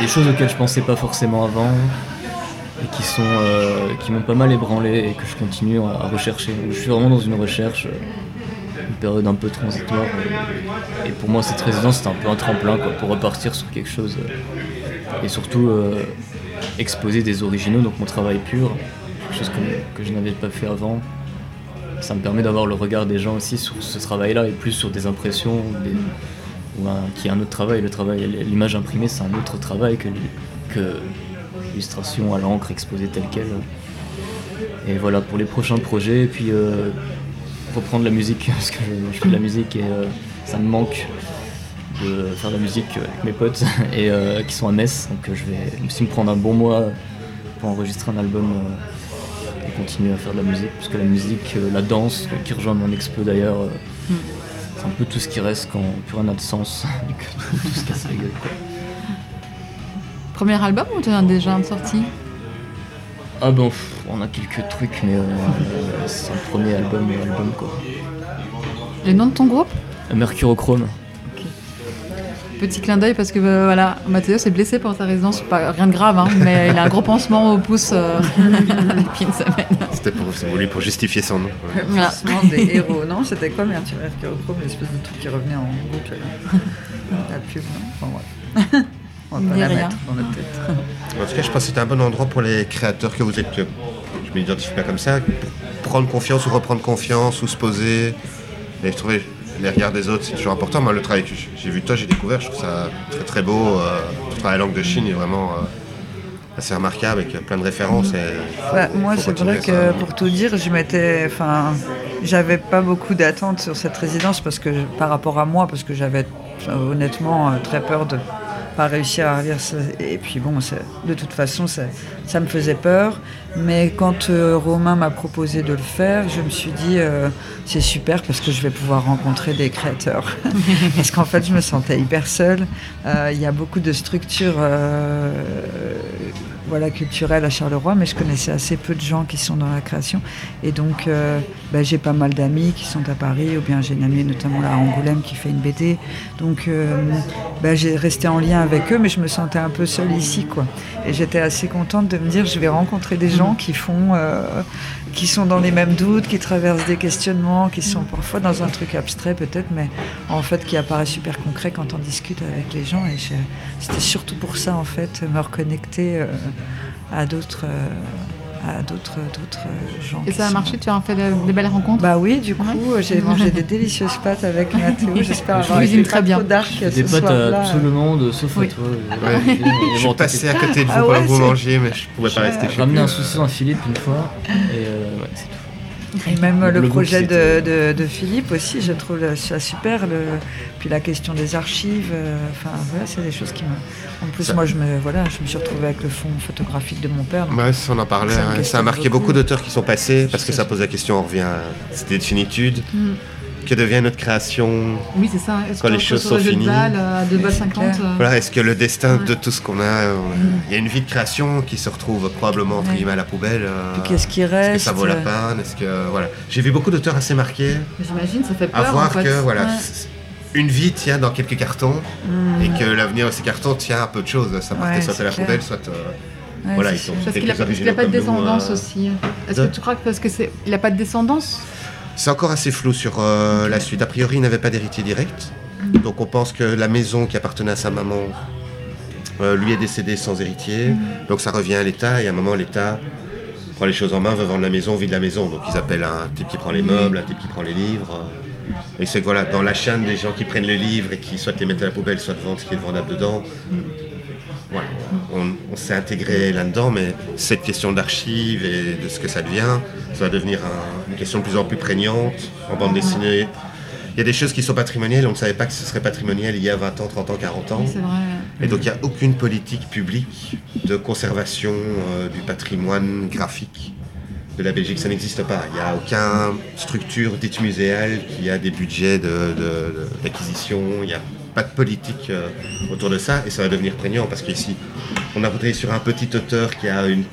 Des choses auxquelles je pensais pas forcément avant et qui sont euh, qui m'ont pas mal ébranlé et que je continue à, rechercher. Je suis vraiment dans une recherche, euh, une période un peu transitoire. Et, pour moi, cette résidence, c'était un peu un tremplin quoi, pour repartir sur quelque chose euh, et surtout exposer des originaux, donc mon travail pur, quelque chose que je n'avais pas fait avant. Ça me permet d'avoir le regard des gens aussi sur ce travail-là et plus sur des impressions qui est un autre travail. Le travail, l'image imprimée, c'est un autre travail que, l'illustration à l'encre exposée telle qu'elle. Et voilà pour les prochains projets. Et puis euh, reprendre la musique, parce que je, fais de la musique et euh, ça me manque de faire de la musique avec mes potes et euh, qui sont à Metz. Donc je vais aussi me prendre un bon mois pour enregistrer un album continuer à faire de la musique. Parce que la musique, euh, la danse, qui rejoint mon expo d'ailleurs, euh, c'est un peu tout ce qui reste quand plus rien n'a de sens. tout se casse la gueule. quoi. Premier album ou tu as déjà un de sorti? Ah bon, on a quelques trucs, mais euh, c'est le premier album, album quoi. Le nom de ton groupe? Mercurochrome. Petit clin d'œil parce que euh, voilà, Mathéo s'est blessé pendant sa résidence, pas rien de grave, hein, mais il a un gros pansement au pouce euh, depuis une semaine. C'était pour, pour justifier son nom. ouais. Voilà. Des héros. Non, c'était quoi Mercure Mercurochrome, l'espèce de truc qui revenait en boucle là. La pub, non Enfin bref. On va pas la rien. mettre dans notre tête. En tout cas, je pense que c'était un bon endroit pour les créateurs que vous êtes. que Je m'identifie pas comme ça. pour Prendre confiance ou reprendre confiance ou se poser. Et je trouvais les regards des autres, c'est toujours important. Moi, le travail que j'ai vu de toi, j'ai découvert, je trouve ça très très beau. Euh, le travail langue de Chine est vraiment euh, assez remarquable avec plein de références. Et Ouais, moi, c'est vrai ça. que pour tout dire, je m'étais, enfin, j'avais pas beaucoup d'attentes sur cette résidence parce que par rapport à moi, parce que j'avais euh, honnêtement euh, très peur de pas réussir à ça. Et puis bon, de toute façon, ça, ça me faisait peur. Mais quand euh, Romain m'a proposé de le faire, je me suis dit, euh, c'est super parce que je vais pouvoir rencontrer des créateurs. parce qu'en fait, je me sentais hyper seule. Euh, Il y a beaucoup de structures voilà, culturelles à Charleroi, mais je connaissais assez peu de gens qui sont dans la création. Et donc, euh, bah, j'ai pas mal d'amis qui sont à Paris, ou bien j'ai une amie notamment là à Angoulême qui fait une BD. Donc, euh, bah, j'ai resté en lien avec eux, mais je me sentais un peu seule ici, quoi. Et j'étais assez contente de me dire, je vais rencontrer des gens qui font, euh, qui sont dans les mêmes doutes, qui traversent des questionnements, qui sont parfois dans un truc abstrait peut-être, mais en fait qui apparaît super concret quand on discute avec les gens. Et c'était surtout pour ça, en fait, me reconnecter euh, à d'autres, euh, à d'autres, d'autres euh, gens. Et ça a sont- marché, tu as fait de- des belles rencontres Bah oui, du coup, j'ai mangé des délicieuses pâtes avec Mathéo. J'espère Je avoir cuisine été très bien. trop Des pâtes à tout le monde, sauf Oui. à toi. Ouais. Je suis passé à côté de vous Ah ouais, que vous mangiez, mais je pouvais pas rester J'ai chez ramené vous. un saucisson à Philippe une fois, et euh, ouais, c'est tout. Et même Le projet de, de- de Philippe aussi, je trouve ça super. Le, puis la question des archives, euh, enfin voilà, c'est des choses qui me. En plus, Ça- moi, je me, voilà, je me suis retrouvée avec le fond photographique de mon père. donc Ouais, ça, on en parlait. Ça hein. Ça a marqué beaucoup. beaucoup d'auteurs qui sont passés parce que ça pose la question, on revient à cette définitude. Mm. Que devient notre création Oui, c'est ça. Est-ce Quand les se choses sont de finies. balle à 2 balles c'est 50 clair. euh, Voilà, est-ce que le destin Ouais. de tout ce qu'on a, euh, il y a une vie de création qui se retrouve probablement entre guillemets à la poubelle. euh, qu'est-ce qui Est-ce que reste ça vaut la euh, peine Est-ce que voilà, j'ai vu beaucoup d'auteurs assez marqués J'imagine, ça fait peur. à voir en fait. que voilà, Ouais. une vie tient dans quelques cartons hmm, et que l'avenir de ces cartons tient à peu de choses. Ça partait Ouais, soit à la clair. poubelle, soit euh, ouais, voilà, ils sont. Parce qu'il n'a pas, de descendance euh, aussi. Est-ce de- que tu crois que parce que c'est, il n'a pas de descendance C'est encore assez flou sur euh, la suite. A priori, il n'avait pas d'héritier direct. Donc on pense que la maison qui appartenait à sa maman euh, lui est décédée sans héritier. Donc ça revient à l'État et à un moment l'État prend les choses en main, veut vendre la maison, vide la maison. Donc ils appellent un type qui prend les meubles, un type qui prend les livres. Et c'est que voilà, dans la chaîne des gens qui prennent les livres et qui soit les mettent à la poubelle, soit vendent ce qui est vendable dedans. Voilà, on, on s'est intégré là-dedans, mais cette question d'archives et de ce que ça devient, ça va devenir un- une question de plus en plus prégnante en bande dessinée. Il y a des choses qui sont patrimoniales, on ne savait pas que ce serait patrimonial il y a 20 ans, 30 ans, 40 ans. Vrai. Et donc il n'y a aucune politique publique de conservation euh, du patrimoine graphique de la Belgique. Ça n'existe pas. Il n'y a aucune structure dite muséale qui a des budgets de- de- de- pas de politique euh, autour de ça. Et ça va devenir prégnant parce qu'ici, on a voté sur un petit auteur qui a une,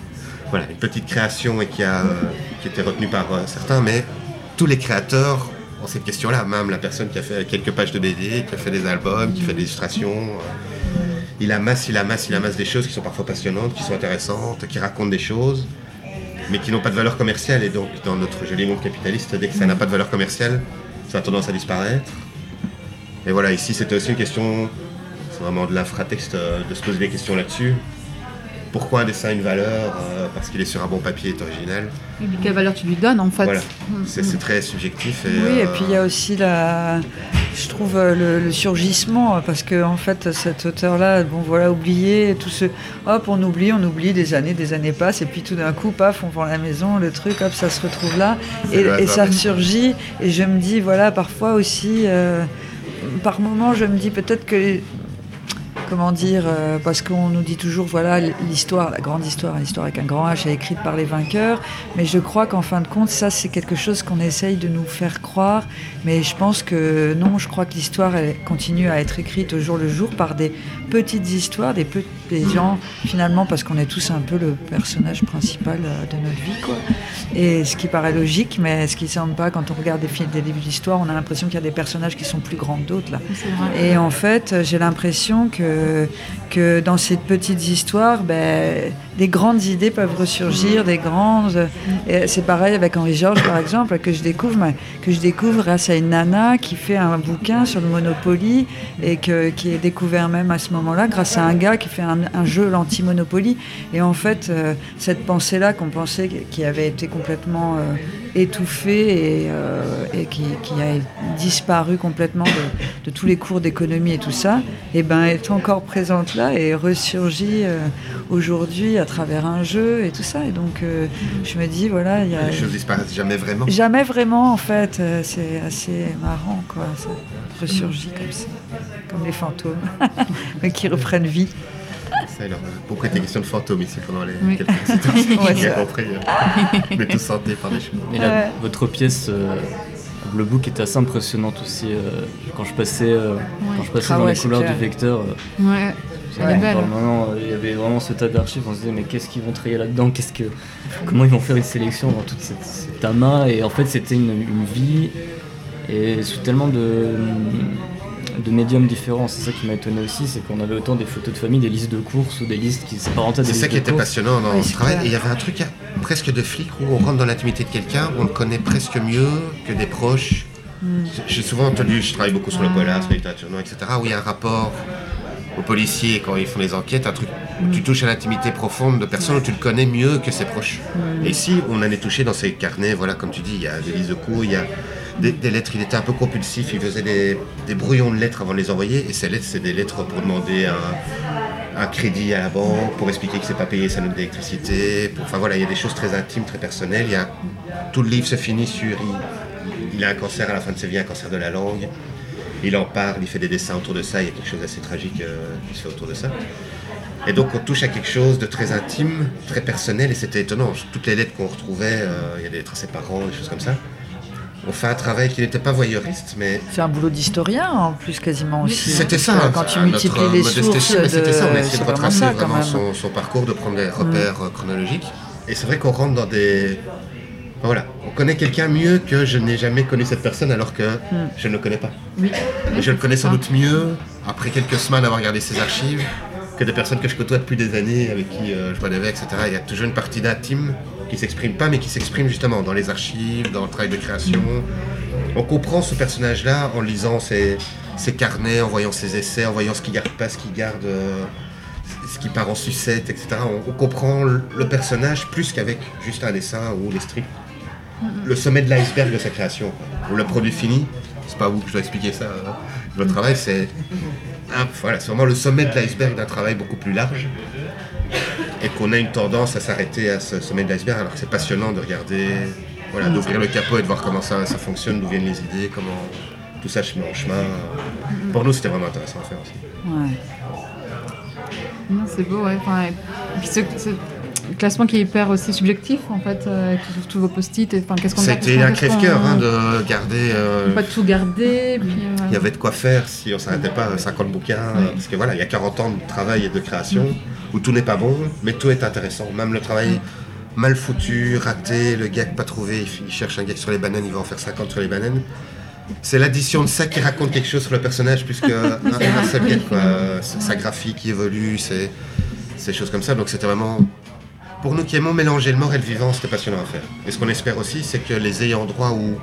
voilà, une petite création et qui a euh, qui était retenu par euh, certains. Mais tous les créateurs ont cette question-là. Même la personne qui a fait quelques pages de BD, qui a fait des albums, qui fait des illustrations. euh, il amasse, il amasse, il amasse des choses qui sont parfois passionnantes, qui sont intéressantes, qui racontent des choses, mais qui n'ont pas de valeur commerciale. Et donc, dans notre joli monde capitaliste, dès que ça n'a pas de valeur commerciale, ça a tendance à disparaître. Et voilà, ici, c'était aussi une question, c'est vraiment de l'infratexte, euh, de se poser des questions là-dessus. Pourquoi un dessin a une valeur euh, Parce qu'il est sur un bon papier, est original. Et puis quelle valeur tu lui donnes en fait Voilà, Mm, c'est très subjectif. Et, Oui, et euh, puis il y a aussi la, je trouve le, le surgissement parce que en fait cet auteur-là, bon voilà, oublié, tout ce, hop, on oublie, on oublie, des années, des années passent, et puis tout d'un coup, paf, on vend la maison, le truc, hop, ça se retrouve là, et, ça ressurgit. Et je me dis, voilà, parfois aussi, euh, par moment, je me dis peut-être que comment dire, euh, parce qu'on nous dit toujours, voilà, l'histoire, la grande histoire, l'histoire avec un grand H est écrite par les vainqueurs, mais je crois qu'en fin de compte, ça, c'est quelque chose qu'on essaye de nous faire croire, mais je pense que non, je crois que l'histoire, continue à être écrite au jour le jour par des petites histoires, des, pe- des gens, finalement, parce qu'on est tous un peu le personnage principal euh, de notre vie, quoi. Et ce qui paraît logique, mais ce qui ne semble pas, quand on regarde des films, des livres d'histoire, on a l'impression qu'il y a des personnages qui sont plus grands que d'autres, là. Et en fait, j'ai l'impression que, que dans ces petites histoires, ben, des grandes idées peuvent ressurgir, des grandes. et C'est pareil avec Henri Georges, par exemple, que je découvre, que je découvre grâce à une nana qui fait un bouquin sur le Monopoly et qui est découvert même à ce moment-là grâce à un gars qui fait un, jeu l'anti-Monopoly. Et en fait, euh, cette pensée-là qu'on pensait qui avait été complètement euh, étouffée et, euh, qui, a disparu complètement de, tous les cours d'économie et tout ça, et ben est encore présente là et ressurgit euh, aujourd'hui à travers un jeu et tout ça. Et donc euh, je me dis voilà, il y a les choses disparaissent jamais vraiment. jamais vraiment en fait. euh, c'est assez marrant quoi. Ça ressurgit comme ça, comme les fantômes, mais qui reprennent vie. Ça, alors, beaucoup était question de fantômes ici pendant les Oui. quelques citations. Ouais, J'ai ça. compris. euh, On est tous hantés par des choses. Et là, Ouais. votre pièce, euh, le book était assez impressionnante aussi. euh, quand je passais, euh, quand je passais Ah dans ouais, les couleurs clair. du vecteur, euh, Ouais, maintenant, euh, il y avait vraiment ce tas d'archives. On se disait, mais qu'est-ce qu'ils vont trier là-dedans Qu'est-ce que, Comment ils vont faire une sélection dans toute cette, cet amas Et en fait, c'était une, une vie et sous tellement de, de médiums différents. C'est ça qui m'a étonné aussi, c'est qu'on avait autant des photos de famille, des listes de courses ou des listes qui s'apparentaient à des C'est ça qui de était courses. passionnant dans Oui, ce travail. Et il y avait un truc à- presque de flic où on rentre dans l'intimité de quelqu'un, on le connaît presque mieux que des proches. Hmm. J'ai souvent entendu, je travaille beaucoup sur le polar, sur noire, etc., où il y a un rapport aux policiers quand ils font les enquêtes, un truc où tu touches à l'intimité profonde de personnes où tu le connais mieux que ses proches. Et ici, on en est touché dans ces carnets, voilà, comme tu dis, il y a des listes de coups, il y a des, des lettres, il était un peu compulsif, il faisait des, des brouillons de lettres avant de les envoyer, et ces lettres, c'est des lettres pour demander un, un crédit à la banque pour expliquer qu'il ne sait pas payer sa note d'électricité. Enfin voilà, il y a des choses très intimes, très personnelles. Il y a, tout le livre se finit sur il, il a un cancer à la fin de sa vie, un cancer de la langue. Il en parle, il fait des dessins autour de ça. Il y a quelque chose d'assez tragique euh, qui se fait autour de ça. Et donc on touche à quelque chose de très intime, très personnel, et c'était étonnant. Toutes les lettres qu'on retrouvait, euh, il y a des lettres à ses parents, des choses comme ça. On fait un travail qui n'était pas voyeuriste, mais C'est un boulot d'historien en plus quasiment aussi. c'était ça. Hein, Quand c'est tu à multiplies les sources, c'était ça. On a de... essayé c'est de vraiment retracer ça quand vraiment son, son parcours, de prendre des repères euh, chronologiques. Et c'est vrai qu'on rentre dans des. Voilà, on connaît quelqu'un mieux que je n'ai jamais connu cette personne alors que je ne le connais pas. Oui. Mais je le connais sans doute mieux après quelques semaines d'avoir regardé ses archives que des personnes que je côtoie depuis des années, avec qui euh, je vois des etc. Il y a toujours une partie d'intime qui s'exprime pas, mais qui s'exprime justement dans les archives, dans le travail de création. On comprend ce personnage-là en lisant ses, ses carnets, en voyant ses essais, en voyant ce qu'il garde pas, ce qu'il garde, euh, ce qui part en sucette, etc. On, on comprend le le personnage plus qu'avec juste un dessin ou les strips. Le sommet de l'iceberg de sa création, ou le produit fini, c'est pas vous que je dois expliquer ça. Le travail, c'est voilà, vraiment le sommet de l'iceberg d'un travail beaucoup plus large. Et qu'on a une tendance à s'arrêter à ce sommet de l'iceberg, alors que c'est passionnant de regarder, voilà, d'ouvrir le capot et de voir comment ça, ça fonctionne, d'où viennent les idées, comment tout ça se met en chemin. Pour nous, c'était vraiment intéressant à faire aussi. Ouais. C'est beau, ouais. Enfin, classement qui est hyper aussi subjectif, en fait, euh, avec tous, tous vos post-it. Enfin, qu'est-ce qu'on C'était un crève-cœur hein, de garder. euh, Pas tout garder. Puis, euh, Il y avait de quoi faire si on s'arrêtait pas à 50 bouquins. euh, Parce que voilà, il y a 40 ans de travail et de création où tout n'est pas bon, mais tout est intéressant. Même le travail mal foutu, raté, le gag pas trouvé, il, cherche un gag sur les bananes, il va en faire 50 sur les bananes. C'est l'addition de ça qui raconte quelque chose sur le personnage, puisque un, un seul gag, quoi. Sa graphie qui évolue, c'est ces choses comme ça. Donc c'était vraiment. Pour nous qui aimons mélanger le mort et le vivant, c'était passionnant à faire. Et ce qu'on espère aussi, c'est que les ayants droit ou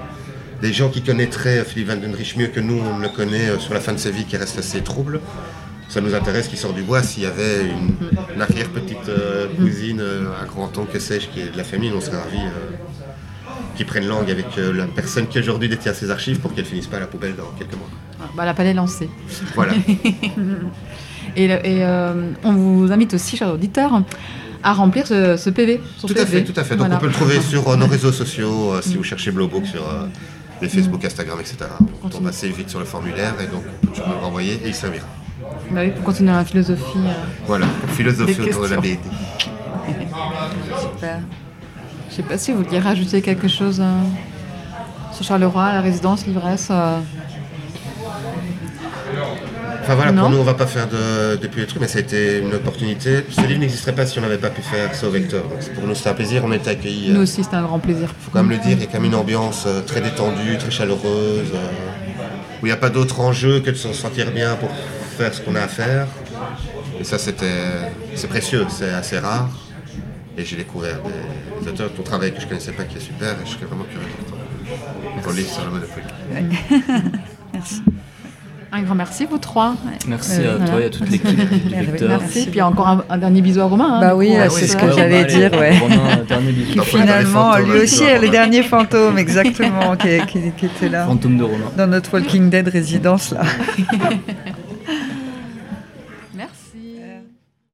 des gens qui connaîtraient Philippe Van Den Rich mieux que nous, on le connaît euh, sur la fin de sa vie qui reste assez trouble. Ça nous intéresse qu'il sort du bois. S'il y avait une, une arrière-petite euh, cousine, euh, un grand-oncle, que sais-je, qui est de la famille, on serait ravis euh, qu'ils prennent langue avec euh, la personne qui aujourd'hui détient ses archives pour qu'elle finisse pas à la poubelle dans quelques mois. bah, la palette est lancée. Voilà. Et, euh, on vous invite aussi, chers auditeurs, à remplir ce, ce PV. Tout à fait, tout à fait. Donc Voilà. on peut le trouver sur euh, nos réseaux sociaux, euh, si vous cherchez Blowbook sur euh, les Facebook, Instagram, etc. On tombe assez vite sur le formulaire et donc on peut toujours me le renvoyer et il servira. Bah oui, pour continuer la philosophie. euh, Voilà, philosophie autour de la BD. Super. Je sais pas si vous vouliez rajouter quelque chose euh, sur Charleroi, la résidence, l'ivresse. euh, Enfin voilà, Non. pour nous on va pas faire de, depuis les trucs, mais ça a été une opportunité. Ce livre n'existerait pas si on n'avait pas pu faire ça au Vecteur. Donc pour nous c'était un plaisir, on était accueillis. Nous euh, aussi, c'était un grand plaisir. faut quand même le dire, il y a quand même une ambiance euh, très détendue, très chaleureuse, euh, où il n'y a pas d'autre enjeu que de se sentir bien pour faire ce qu'on a à faire. Et ça, c'était, c'est précieux, c'est assez rare. Et j'ai découvert des, des auteurs de ton travail que je ne connaissais pas qui est super, et je serais vraiment curieux de ton livre sur le Monopoly. Un grand merci, vous trois. Merci Euh, à voilà. toi et à toute l'équipe du Vecteur. Merci. Puis encore un, un dernier bisou à Romain. hein, Bah oui, euh, c'est ce que j'allais dire, ouais. Romain, dernier bisou. Qui Finalement, fantômes, lui aussi est le dernier fantôme, exactement, qui, qui- qui était là, Fantôme de Romain. dans notre Walking Dead résidence, là.